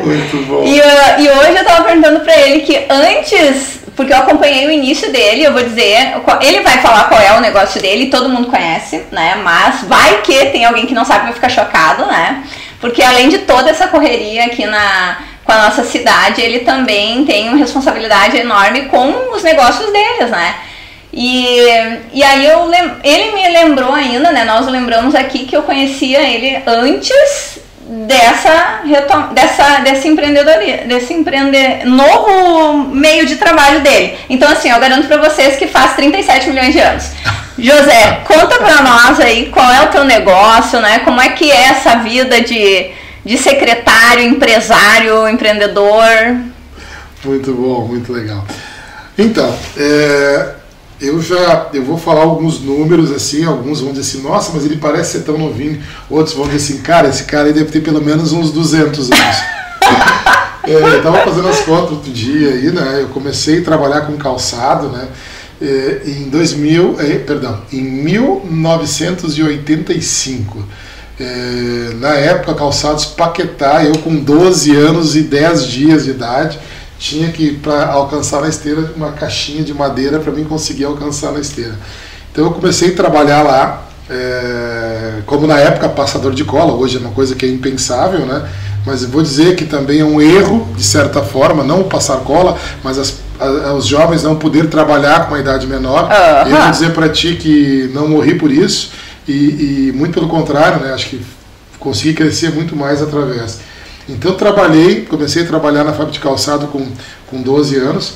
Muito bom. E, uh, e hoje eu tava perguntando pra ele que antes, porque eu acompanhei o início dele, eu vou dizer, ele vai falar qual é o negócio dele, todo mundo conhece, né? Mas vai que tem alguém que não sabe vai ficar chocado, né? Porque além de toda essa correria aqui na, com a nossa cidade, ele também tem uma responsabilidade enorme com os negócios deles, né? E, e aí eu ele me lembrou ainda, né? Nós lembramos aqui que eu conhecia ele antes dessa, dessa desse empreendedoria, desse empreender novo meio de trabalho dele. Então assim, eu garanto para vocês que faz 37 milhões de anos. José, conta para nós aí qual é o teu negócio, né? Como é que é essa vida de, de secretário, empresário, empreendedor? Muito bom, muito legal. Então, é, eu já eu vou falar alguns números assim, alguns vão dizer assim, nossa, mas ele parece ser tão novinho. Outros vão dizer assim, cara, esse cara aí deve ter pelo menos uns 200 anos. é, eu estava fazendo as contas outro dia aí, né? Eu comecei a trabalhar com calçado, né? É, em 2000, é, perdão, em 1985. É, na época, calçados Paquetá, eu com 12 anos e 10 dias de idade, tinha que, para alcançar na esteira, uma caixinha de madeira para mim conseguir alcançar na esteira. Então eu comecei a trabalhar lá, é, como na época passador de cola, hoje é uma coisa que é impensável, né? Mas vou dizer que também é um erro, de certa forma, não passar cola, mas as, a, os jovens não poder trabalhar com uma idade menor. Uhum. Eu vou dizer para ti que não morri por isso, e, e muito pelo contrário, né? Acho que consegui crescer muito mais através. Então trabalhei, comecei a trabalhar na fábrica de calçado com, com 12 anos.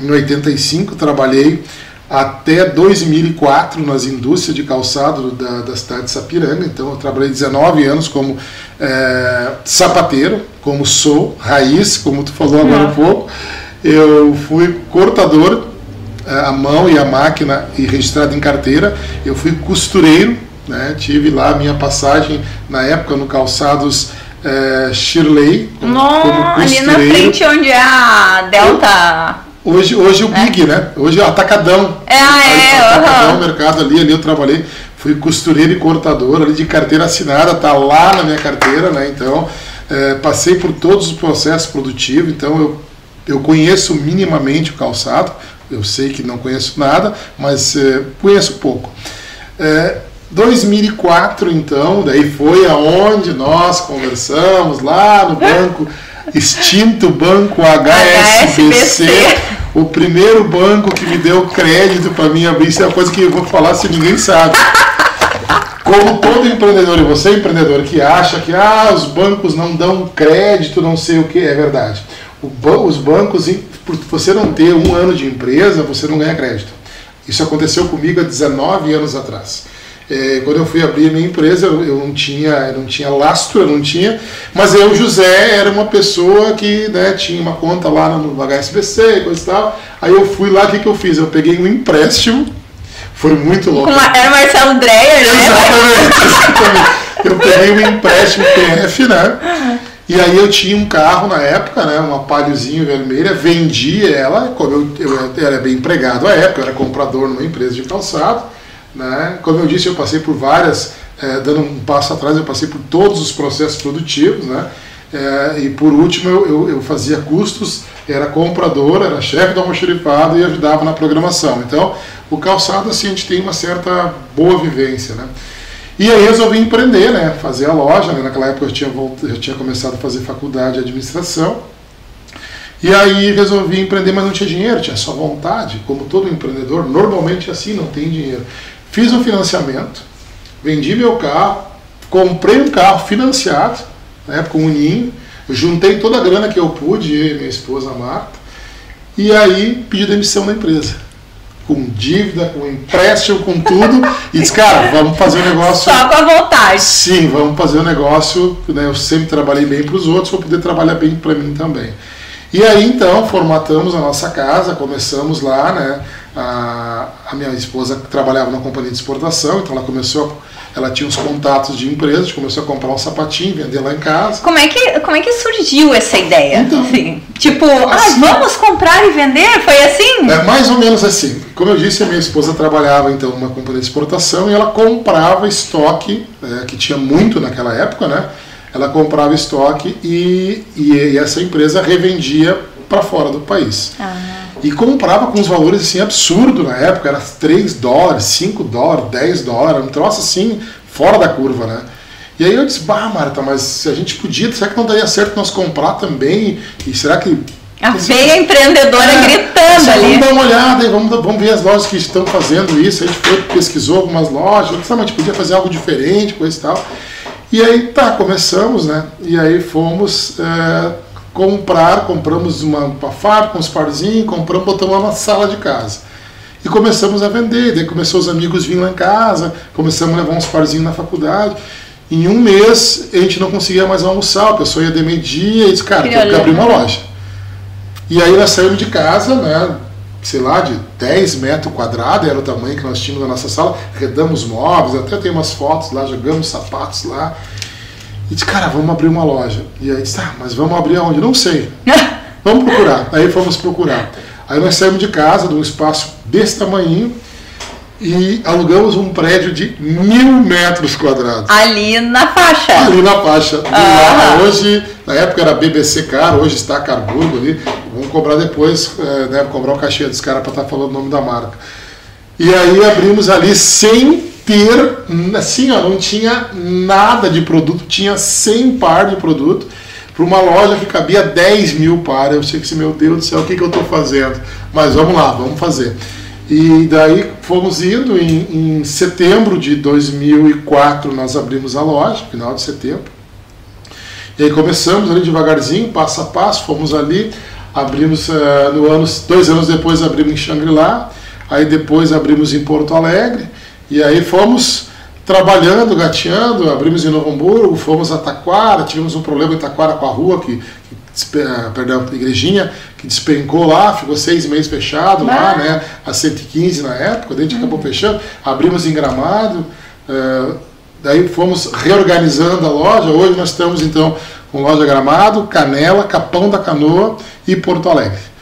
Em 85 trabalhei até 2004 nas indústrias de calçado da, da cidade de Sapiranga. Então eu trabalhei 19 anos como é, sapateiro, como sou, raiz, como tu falou agora há pouco. Eu fui cortador a mão e a máquina e registrado em carteira. Eu fui costureiro, né? tive lá a minha passagem na época no calçados é, Shirley. Como, como ali na frente onde é a Delta. Hoje, hoje o é. Big, né? Hoje é o Atacadão. É, é, Atacadão, uhum. mercado ali, ali eu trabalhei. Fui costureiro e cortador ali de carteira assinada, tá lá na minha carteira, né? Então, é, passei por todos os processos produtivos, então eu, eu conheço minimamente o calçado. Eu sei que não conheço nada, mas é, conheço pouco. É, 2004, então, daí foi aonde nós conversamos lá no banco, extinto banco HSBC, HSBC. o primeiro banco que me deu crédito para mim abrir. Isso é uma coisa que eu vou falar se ninguém sabe. Como todo empreendedor, e você empreendedor que acha que ah, os bancos não dão crédito, não sei o que, é verdade. os bancos, por você não ter um ano de empresa, você não ganha crédito. Isso aconteceu comigo há 19 anos atrás. É, quando eu fui abrir a minha empresa, eu, eu, não tinha, eu não tinha lastro, eu não tinha, mas eu, José, era uma pessoa que né, tinha uma conta lá no HSBC e coisa e tal. Aí eu fui lá, o que, que eu fiz? Eu peguei um empréstimo, foi muito louco. Era Marcelo Dreyer, né? Exatamente, exatamente. Eu peguei um empréstimo PF, né? E aí eu tinha um carro na época, né, uma palhozinho vermelha, vendi ela, como eu, eu, eu era bem empregado à época, eu era comprador numa empresa de calçado. Né? Como eu disse, eu passei por várias, é, dando um passo atrás, eu passei por todos os processos produtivos, né? É, e por último eu, eu, eu, fazia custos, era comprador, era chefe do almoxerifado e ajudava na programação. Então, o calçado assim a gente tem uma certa boa vivência, né? E aí resolvi empreender, né? Fazer a loja, né? naquela época eu tinha, eu tinha começado a fazer faculdade de administração. E aí resolvi empreender, mas não tinha dinheiro, tinha só vontade, como todo empreendedor, normalmente assim, não tem dinheiro. Fiz um financiamento, vendi meu carro, comprei um carro financiado, na época um Ninho, juntei toda a grana que eu pude, eu e minha esposa Marta, e aí pedi demissão da empresa. Com dívida, com empréstimo, com tudo, e disse, cara, vamos fazer um negócio. Só com a vontade. Sim, vamos fazer um negócio. Né, eu sempre trabalhei bem para os outros, vou poder trabalhar bem para mim também. E aí então formatamos a nossa casa, começamos lá, né? A, a, minha esposa trabalhava na companhia de exportação, então ela começou, ela tinha uns contatos de empresas, começou a comprar um sapatinho, vender lá em casa. Como é que, como é que surgiu essa ideia? Então, assim, tipo, ah, assim, ah, vamos comprar e vender? Foi assim? É mais ou menos assim. Como eu disse, a minha esposa trabalhava então numa companhia de exportação e ela comprava estoque, é, que tinha muito naquela época, né? Ela comprava estoque e, e, e essa empresa revendia para fora do país. Ah e comprava com uns valores assim absurdos na época, era 3 dólares, 5 dólares, 10 dólares, um troço assim fora da curva, né? E aí eu disse, bah, Marta, mas se a gente podia, será que não daria certo nós comprar também? E será que. A veia empreendedora é, gritando assim, ali. Vamos dar uma olhada vamos, vamos ver as lojas que estão fazendo isso. A gente foi, pesquisou algumas lojas, disse, ah, mas a gente podia fazer algo diferente, coisa e tal. E aí, tá, começamos, né? E aí fomos. É, comprar, compramos uma, uma fábrica, uns parzinhos, compramos, botamos uma sala de casa. E começamos a vender, daí começou os amigos vir lá em casa, começamos a levar uns parzinhos na faculdade. Em um mês a gente não conseguia mais almoçar, a pessoa ia de meio-dia e disse, cara, tem que abrir uma loja. E aí nós saímos de casa, né, sei lá, de 10 metros quadrados, era o tamanho que nós tínhamos na nossa sala, redamos móveis, até tem umas fotos lá, jogamos sapatos lá. E disse, cara, vamos abrir uma loja. E aí disse, ah, mas vamos abrir aonde? Não sei. vamos procurar. Aí fomos procurar. Aí nós saímos de casa, de um espaço desse tamanho, e alugamos um prédio de mil metros quadrados. Ali na faixa. Ali na faixa. Hoje, na época era BBC Car, hoje está Carburgo ali. Vamos cobrar depois, é, né, cobrar o cachê dos caras para estar tá falando o nome da marca. E aí abrimos ali sem ter, assim, ó, não tinha nada de produto, tinha 100 par de produto para uma loja que cabia 10 mil par. Eu sei que, assim, meu Deus do céu, o que, que eu estou fazendo? Mas vamos lá, vamos fazer. E daí fomos indo, em, em setembro de 2004 nós abrimos a loja, final de setembro. E aí começamos ali devagarzinho, passo a passo, fomos ali, abrimos uh, no ano, dois anos depois abrimos em Xangri-Lá, aí depois abrimos em Porto Alegre, e aí fomos trabalhando, gateando, abrimos em Novo Hamburgo, fomos a Taquara, tivemos um problema em Taquara com a rua, que, que ah, perdão, a igrejinha, que despencou lá, ficou seis meses fechado lá, né, a 115 na época, a gente acabou fechando, abrimos em Gramado, uh, daí fomos reorganizando a loja, hoje nós estamos então com loja Gramado, Canela, Capão da Canoa e Porto Alegre.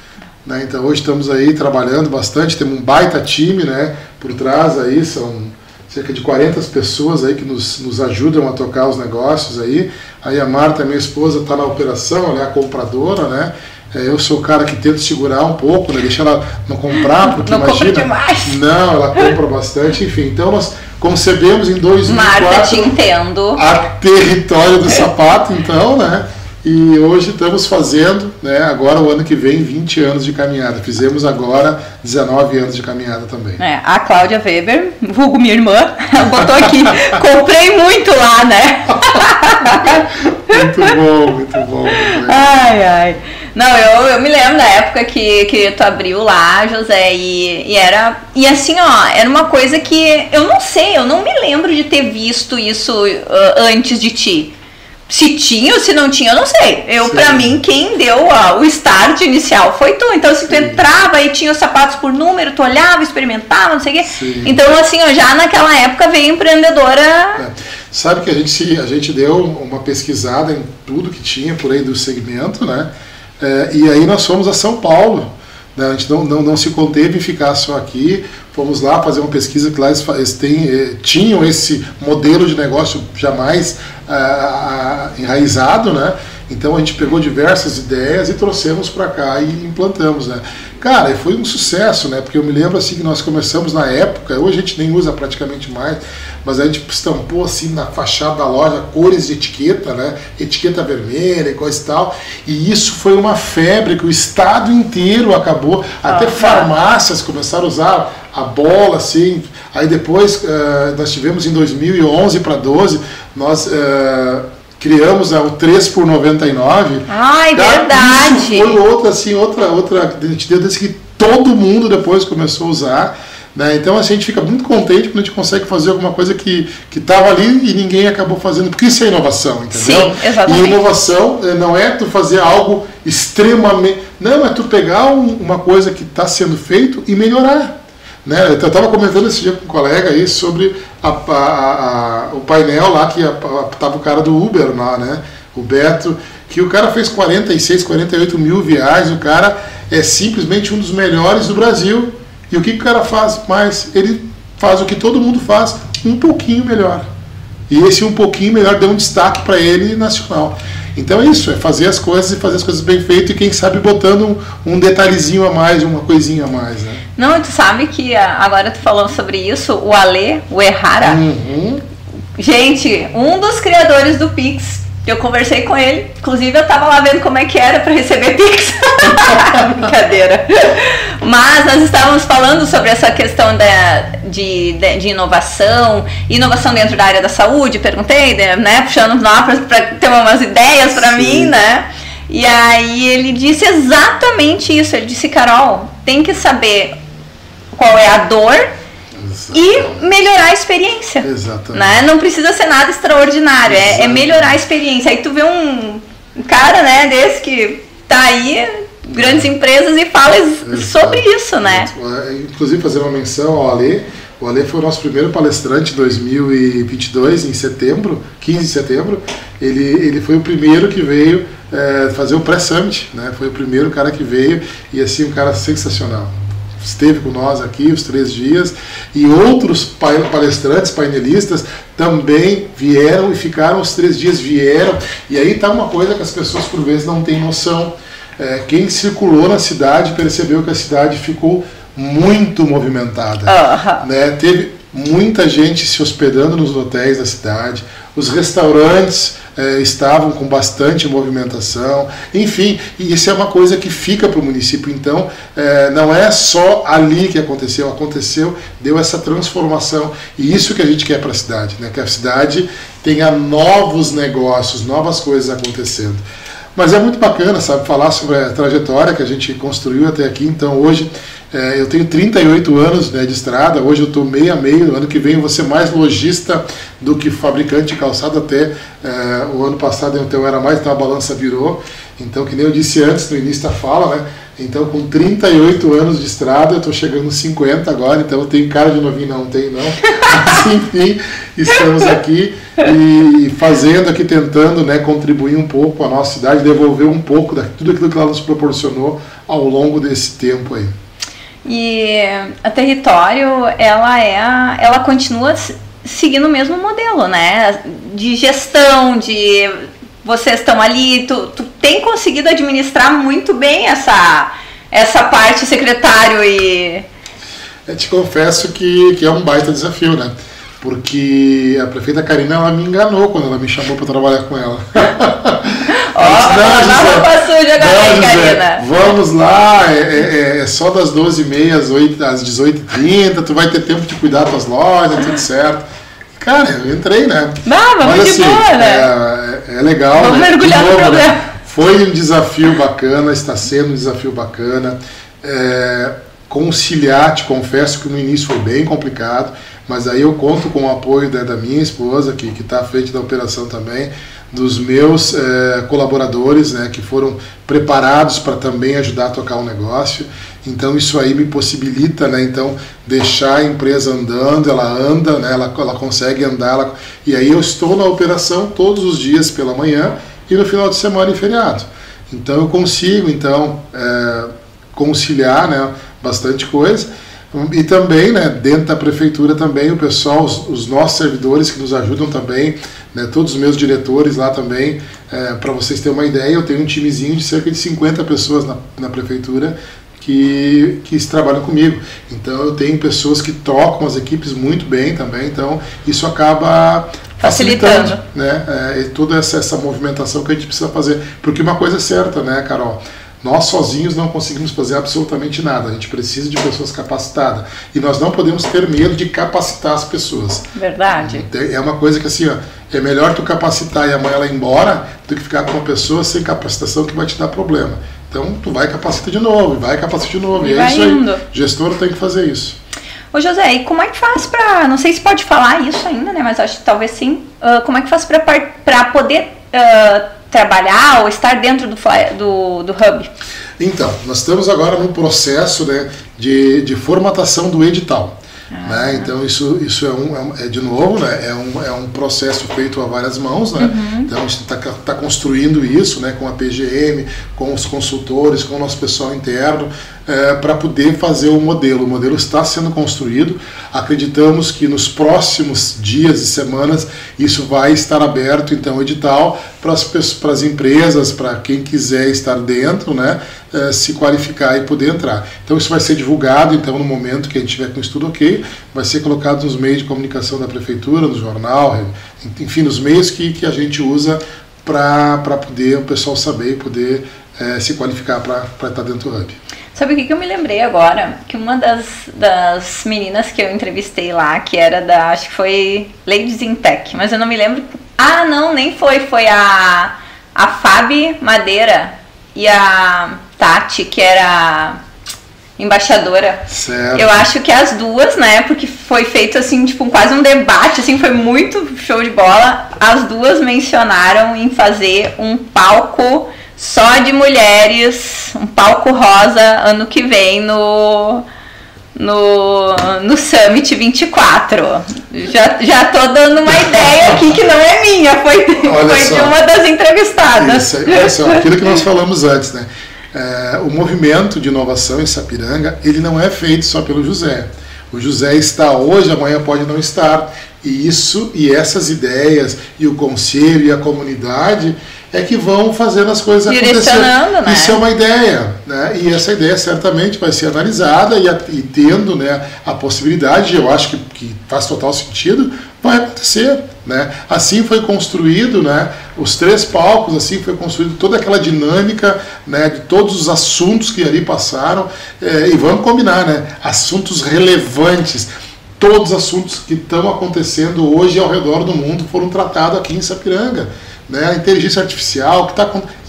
Né, então hoje estamos aí trabalhando bastante, temos um baita time né, por trás aí, são cerca de 40 pessoas aí que nos, nos ajudam a tocar os negócios aí. Aí a Marta, minha esposa, está na operação, ela é a compradora, né? É, eu sou o cara que tenta segurar um pouco, né? deixar ela não comprar, porque não imagina. Não, ela compra bastante, enfim. Então nós concebemos em 2004 Marta, te entendo. a território do sapato, então, né? E hoje estamos fazendo, né, agora o ano que vem, 20 anos de caminhada. Fizemos agora 19 anos de caminhada também. É, a Cláudia Weber, vulgo minha irmã, botou aqui, comprei muito lá, né? muito bom, muito bom. Ai, ai. Não, eu, eu me lembro da época que, que tu abriu lá, José, e, e era. E assim, ó, era uma coisa que eu não sei, eu não me lembro de ter visto isso uh, antes de ti. Se tinha ou se não tinha, eu não sei. Eu, pra mim, quem deu o start inicial foi tu. Então, se tu Sim. entrava e tinha os sapatos por número, tu olhava, experimentava, não sei o quê. Sim. Então, assim, ó, já naquela época veio empreendedora. É. Sabe que a gente, a gente deu uma pesquisada em tudo que tinha por aí do segmento, né? É, e aí nós fomos a São Paulo. Né? A gente não, não, não se conteve em ficar só aqui. Fomos lá fazer uma pesquisa que lá eles, eles têm, eh, tinham esse modelo de negócio jamais ah, enraizado, né? Então a gente pegou diversas ideias e trouxemos para cá e implantamos, né? Cara, foi um sucesso, né? Porque eu me lembro assim que nós começamos na época, hoje a gente nem usa praticamente mais, mas a gente estampou assim na fachada da loja cores de etiqueta, né? Etiqueta vermelha e coisa e tal. E isso foi uma febre que o estado inteiro acabou, até ah, farmácias começaram a usar a bola, assim. Aí depois uh, nós tivemos em 2011 para 12, nós uh, criamos uh, o 3 por 99. Ai, tá? verdade! Isso foi outra, assim, outra, outra identidade que todo mundo depois começou a usar. Né? Então assim, a gente fica muito contente quando a gente consegue fazer alguma coisa que estava ali e ninguém acabou fazendo, porque isso é inovação, entendeu? Sim, exatamente. E inovação eh, não é tu fazer algo extremamente. Não, é tu pegar um, uma coisa que está sendo feito e melhorar. Né? Eu estava comentando esse dia com um colega aí sobre a, a, a, o painel lá que estava o cara do Uber lá, né? O Beto, que o cara fez 46, 48 mil viagens, o cara é simplesmente um dos melhores do Brasil. E o que, que o cara faz? Mas ele faz o que todo mundo faz, um pouquinho melhor. E esse um pouquinho melhor deu um destaque para ele nacional. Então é isso, é fazer as coisas e fazer as coisas bem feitas e quem sabe botando um, um detalhezinho a mais, uma coisinha a mais, né? Não, tu sabe que ah, agora tu falando sobre isso, o Ale, o Errara, uhum. gente, um dos criadores do Pix, eu conversei com ele, inclusive eu tava lá vendo como é que era para receber Pix. Brincadeira. Mas nós estávamos falando sobre essa questão da, de, de, de, inovação, inovação dentro da área da saúde, perguntei, né, puxando lá para ter umas ideias para mim, né? E aí ele disse exatamente isso. Ele disse, Carol, tem que saber qual é a dor e melhorar a experiência. Exatamente. Né? Não precisa ser nada extraordinário, é, é, melhorar a experiência. Aí tu vê um, cara né, desse que tá aí, grandes é. empresas, e fala Exato. sobre isso, né? É, inclusive fazer uma menção ao Ale. O Ale foi o nosso primeiro palestrante em 2022, em setembro, 15 de setembro. Ele, ele foi o primeiro que veio é, fazer o pré-summit, né? Foi o primeiro cara que veio e assim, um cara sensacional esteve com nós aqui os três dias, e outros palestrantes, painelistas, também vieram e ficaram os três dias, vieram, e aí está uma coisa que as pessoas por vezes não têm noção. É, quem circulou na cidade percebeu que a cidade ficou muito movimentada. Uh -huh. né? Teve muita gente se hospedando nos hotéis da cidade, os restaurantes eh, estavam com bastante movimentação, enfim, e isso é uma coisa que fica para o município. Então, eh, não é só ali que aconteceu, aconteceu, deu essa transformação, e isso que a gente quer para a cidade, né? que a cidade tenha novos negócios, novas coisas acontecendo. Mas é muito bacana, sabe, falar sobre a trajetória que a gente construiu até aqui. Então, hoje É, eu tenho 38 anos né, de estrada, hoje eu estou meio a meio, ano que vem eu vou ser mais lojista do que fabricante de calçado, até é, o ano passado então eu era mais, então a balança virou. Então, que nem eu disse antes, no início da fala, né? Então, com 38 anos de estrada, eu estou chegando nos 50 agora, então eu tenho cara de novinho, não tenho não. Mas, enfim, estamos aqui e fazendo aqui, tentando né, contribuir um pouco com a nossa cidade, devolver um pouco de tudo aquilo que ela nos proporcionou ao longo desse tempo aí. E a território, ela é, ela continua seguindo o mesmo modelo, né? De gestão, de vocês estão ali, tu, tu tem conseguido administrar muito bem essa, essa parte secretário e. Eu te confesso que, que é um baita desafio, né? Porque a prefeita Karina ela me enganou quando ela me chamou para trabalhar com ela. Ó, roupa suja agora, Karina. Vamos lá, é, é, é, só das 12h30 às, às 18h30, tu vai ter tempo de cuidar das lojas, tudo certo. Cara, eu entrei, né? Não, Mas, de assim, boa, né? É, é legal. Vamos né? mergulhar novo, no né? problema. Né? Foi um desafio bacana, está sendo um desafio bacana. É, conciliar, te confesso que no início foi bem complicado, mas aí eu conto com o apoio da, da minha esposa, que está à frente da operação também, dos meus é, colaboradores, né, que foram preparados para também ajudar a tocar o negócio. Então isso aí me possibilita, né, então deixar a empresa andando, ela anda, né, ela, ela consegue andar, ela, e aí eu estou na operação todos os dias pela manhã e no final de semana em feriado. Então eu consigo então é, conciliar, né, bastante coisa. E também, né, dentro da prefeitura também, o pessoal, os, os nossos servidores que nos ajudam também, né, todos os meus diretores lá também, é, para vocês terem uma ideia, eu tenho um timezinho de cerca de 50 pessoas na, na prefeitura que, que trabalham comigo. Então eu tenho pessoas que tocam as equipes muito bem também, então isso acaba facilitando, facilitando né, é, toda essa, essa movimentação que a gente precisa fazer. Porque uma coisa é certa, né, Carol? Nós sozinhos não conseguimos fazer absolutamente nada. A gente precisa de pessoas capacitadas. E nós não podemos ter medo de capacitar as pessoas. Verdade. É uma coisa que assim, ó, é melhor tu capacitar e amanhã ela ir embora do que ficar com uma pessoa sem capacitação que vai te dar problema. Então tu vai capacita de novo, vai capacita de novo. E, e é isso indo. aí. Gestor tem que fazer isso. Ô José, e como é que faz para, não sei se pode falar isso ainda, né, mas acho que talvez sim, uh, como é que faz para poder uh, trabalhar ou estar dentro do, do, do Hub? Então, nós estamos agora no processo né, de, de formatação do edital. Ah. Né? Então isso, isso é, um, é, é de novo, né? é, um, é um processo feito a várias mãos. Né? Uhum. Então a gente está tá construindo isso né? com a PGM, com os consultores, com o nosso pessoal interno, é, para poder fazer o modelo. O modelo está sendo construído. Acreditamos que nos próximos dias e semanas isso vai estar aberto, então, edital para as, empresas, para quem quiser estar dentro, né, é, se qualificar e poder entrar. Então isso vai ser divulgado, então, no momento que a gente tiver com o estudo ok, vai ser colocado nos meios de comunicação da prefeitura, no jornal, enfim, nos meios que, que a gente usa para poder o pessoal saber e poder é, se qualificar para estar dentro do Hub. Sabe o que, que eu me lembrei agora? Que uma das, das meninas que eu entrevistei lá, que era da, acho que foi Ladies in Tech, mas eu não me lembro. Ah, não, nem foi. Foi a, a Fabi Madeira e a Tati, que era embaixadora. Certo. Eu acho que as duas, né? Porque foi feito assim, tipo, quase um debate, assim, foi muito show de bola. As duas mencionaram em fazer um palco só de mulheres, um palco rosa ano que vem no no, no Summit 24. Já, já tô dando uma ideia aqui que não é minha, foi, foi de uma das entrevistadas. Isso, olha só, aquilo que nós falamos antes, né? É, o movimento de inovação em Sapiranga, ele não é feito só pelo José. O José está hoje, amanhã pode não estar. E isso e essas ideias e o conselho e a comunidade é que vão fazendo as coisas acontecer. Né? Isso é uma ideia, né? E essa ideia certamente vai ser analisada e, e tendo né, a possibilidade, eu acho que, que faz total sentido, vai acontecer. Né? Assim foi construído, né, os três palcos, assim foi construído toda aquela dinâmica né, de todos os assuntos que ali passaram. É, e vamos combinar, né, assuntos relevantes todos os assuntos que estão acontecendo hoje ao redor do mundo foram tratados aqui em Sapiranga. Né? A inteligência artificial, que está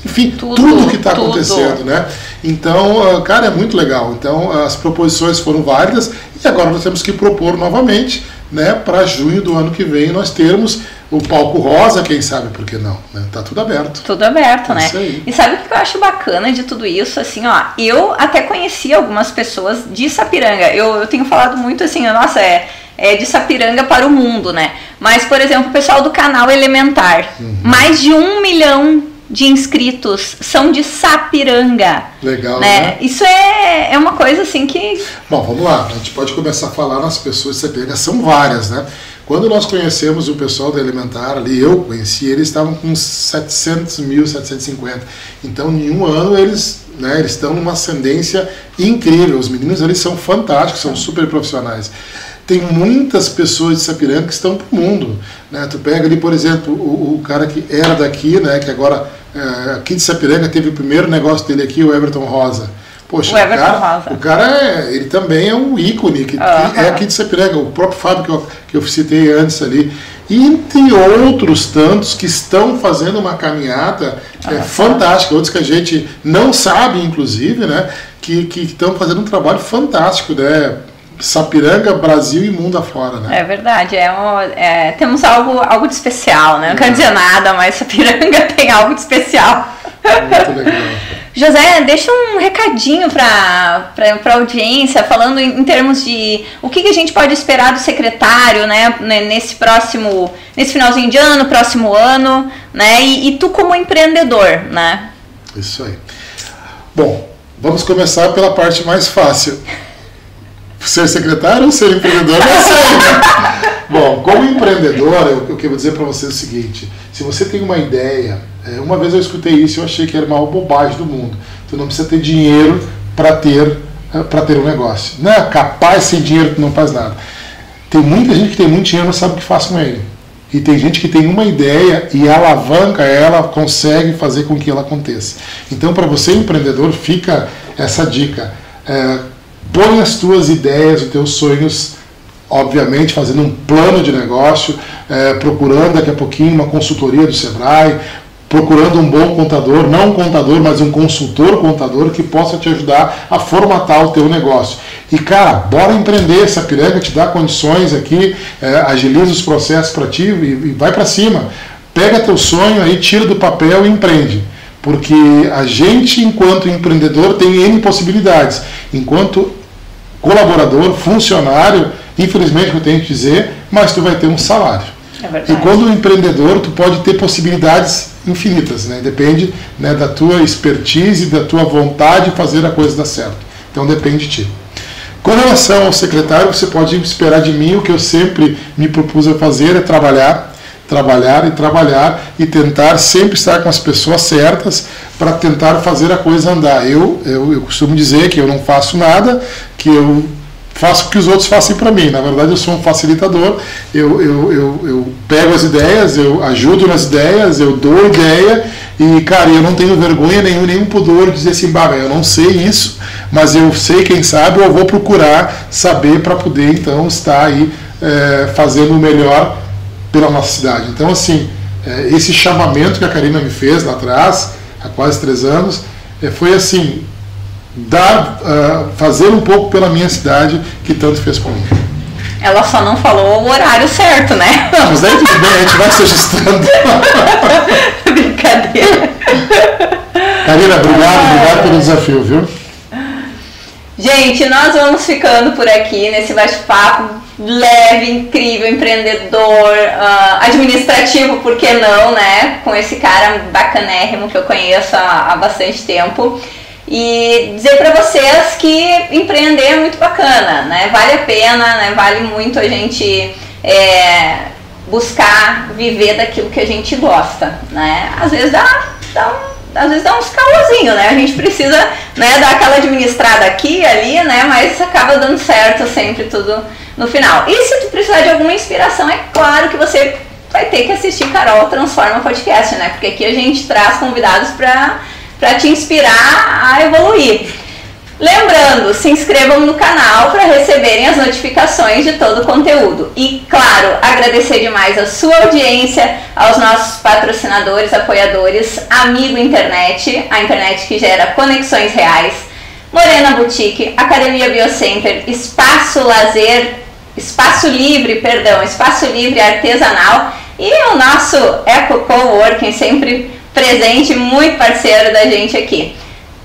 enfim, tudo, tudo que está acontecendo, né? Então, ah, cara, é muito legal. Então, as proposições foram válidas e agora nós temos que propor novamente, né, para junho do ano que vem nós termos o palco rosa, quem sabe por que não, né? Tá tudo aberto. Tudo aberto, é né? E sabe o que eu acho bacana de tudo isso, assim, ó, eu até conheci algumas pessoas de Sapiranga. Eu, eu tenho falado muito assim, nossa, é é de Sapiranga para o mundo, né? Mas, por exemplo, o pessoal do canal Elementar, uhum. mais de um milhão de inscritos são de Sapiranga. Legal, né? né? Isso é, é uma coisa assim que. Bom, vamos lá. A gente pode começar a falar nas pessoas de Sapiranga, são várias, né? Quando nós conhecemos o pessoal da Elementar ali, eu conheci, eles estavam com 700 mil, 750. Então, em um ano, eles, né, eles estão numa ascendência incrível. Os meninos eles são fantásticos, são super profissionais tem muitas pessoas de Sapiranga que estão para o mundo. Né? Tu pega ali, por exemplo, o, o, cara que era daqui, né, que agora é, aqui de Sapiranga teve o primeiro negócio dele aqui, o Everton Rosa. Poxa, o, Everton cara, Rosa. o cara é, ele também é um ícone que, que é aqui de Sapiranga, o próprio Fábio que eu, que eu citei antes ali. E entre outros tantos que estão fazendo uma caminhada é, fantástica, outros que a gente não sabe, inclusive, né, que, que estão fazendo um trabalho fantástico, né? Sapiranga, Brasil e mundo afora, né? É verdade, é, um, é temos algo, algo de especial, né? Não é. quero dizer nada, mas Sapiranga tem algo de especial. Muito legal. José, deixa um recadinho para a audiência, falando em, em, termos de o que, que, a gente pode esperar do secretário, né, nesse próximo, nesse finalzinho de ano, próximo ano, né, e, e tu como empreendedor, né? Isso aí. Bom, vamos começar pela parte mais fácil ser secretário ou ser empreendedor? Não sei. Bom, como empreendedor, eu, eu quero dizer para você o seguinte: se você tem uma ideia, é, uma vez eu escutei isso e eu achei que era a maior bobagem do mundo. Tu não precisa ter dinheiro para ter é, para ter um negócio. Não é capaz sem dinheiro tu não faz nada. Tem muita gente que tem muito dinheiro e não sabe o que faz com ele. E tem gente que tem uma ideia e alavanca ela, consegue fazer com que ela aconteça. Então, para você empreendedor, fica essa dica. É, põe as tuas ideias, os teus sonhos, obviamente fazendo um plano de negócio, é, procurando daqui a pouquinho uma consultoria do Sebrae, procurando um bom contador, não um contador, mas um consultor contador que possa te ajudar a formatar o teu negócio. E cara, bora empreender, essa piranga te dá condições aqui, é, agiliza os processos para ti e, e vai para cima. Pega teu sonho aí, tira do papel e empreende. Porque a gente, enquanto empreendedor, tem N possibilidades. Enquanto colaborador, funcionário, infelizmente eu tenho que dizer, mas tu vai ter um salário. É e quando empreendedor, tu pode ter possibilidades infinitas, né? Depende né, da tua expertise, da tua vontade de fazer a coisa dar certo. Então depende de ti. Com relação ao secretário, você pode esperar de mim o que eu sempre me propus a fazer é trabalhar trabalhar e trabalhar e tentar sempre estar com as pessoas certas para tentar fazer a coisa andar. Eu, eu, eu costumo dizer que eu não faço nada, que eu faço o que os outros fazem para mim. Na verdade, eu sou um facilitador, eu, eu, eu, eu, pego as ideias, eu ajudo nas ideias, eu dou ideia e, cara, eu não tenho vergonha nenhum, nenhum pudor de dizer assim, bah, eu não sei isso, mas eu sei, quem sabe, eu vou procurar saber para poder, então, estar aí é, fazendo o melhor pela nossa cidade. Então, assim, é, esse chamamento que a Karina me fez lá atrás, há quase três anos, é, foi assim, dar, uh, fazer um pouco pela minha cidade que tanto fez por mim. Ela só não falou o horário certo, né? Não, mas daí tudo bem, a gente vai se ajustando. Brincadeira. Karina, obrigado, obrigado pelo desafio, viu? Gente, nós vamos ficando por aqui nesse bate-papo leve, incrível, empreendedor, uh, administrativo, por que não, né? Com esse cara bacanérrimo que eu conheço há, há bastante tempo. E dizer para vocês que empreender é muito bacana, né? Vale a pena, né? Vale muito a gente é, buscar viver daquilo que a gente gosta, né? Às vezes dá, dá um às vezes dá uns calorzinhos, né? A gente precisa né, dar aquela administrada aqui ali, né? Mas acaba dando certo sempre tudo no final. E se tu precisar de alguma inspiração, é claro que você vai ter que assistir Carol Transforma Podcast, né? Porque aqui a gente traz convidados para te inspirar a evoluir. Lembrando, se inscrevam no canal para receberem as notificações de todo o conteúdo. E, claro, agradecer demais a sua audiência, aos nossos patrocinadores, apoiadores, Amigo Internet, a internet que gera conexões reais, Morena Boutique, Academia Biocenter, Espaço Lazer, Espaço Livre, perdão, Espaço Livre Artesanal e o nosso Eco Coworking, sempre presente, muito parceiro da gente aqui.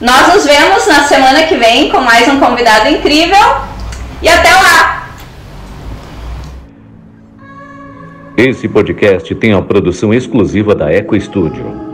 Nós nos vemos na semana que vem com mais um convidado incrível e até lá! Esse podcast tem a produção exclusiva da Eco Studio.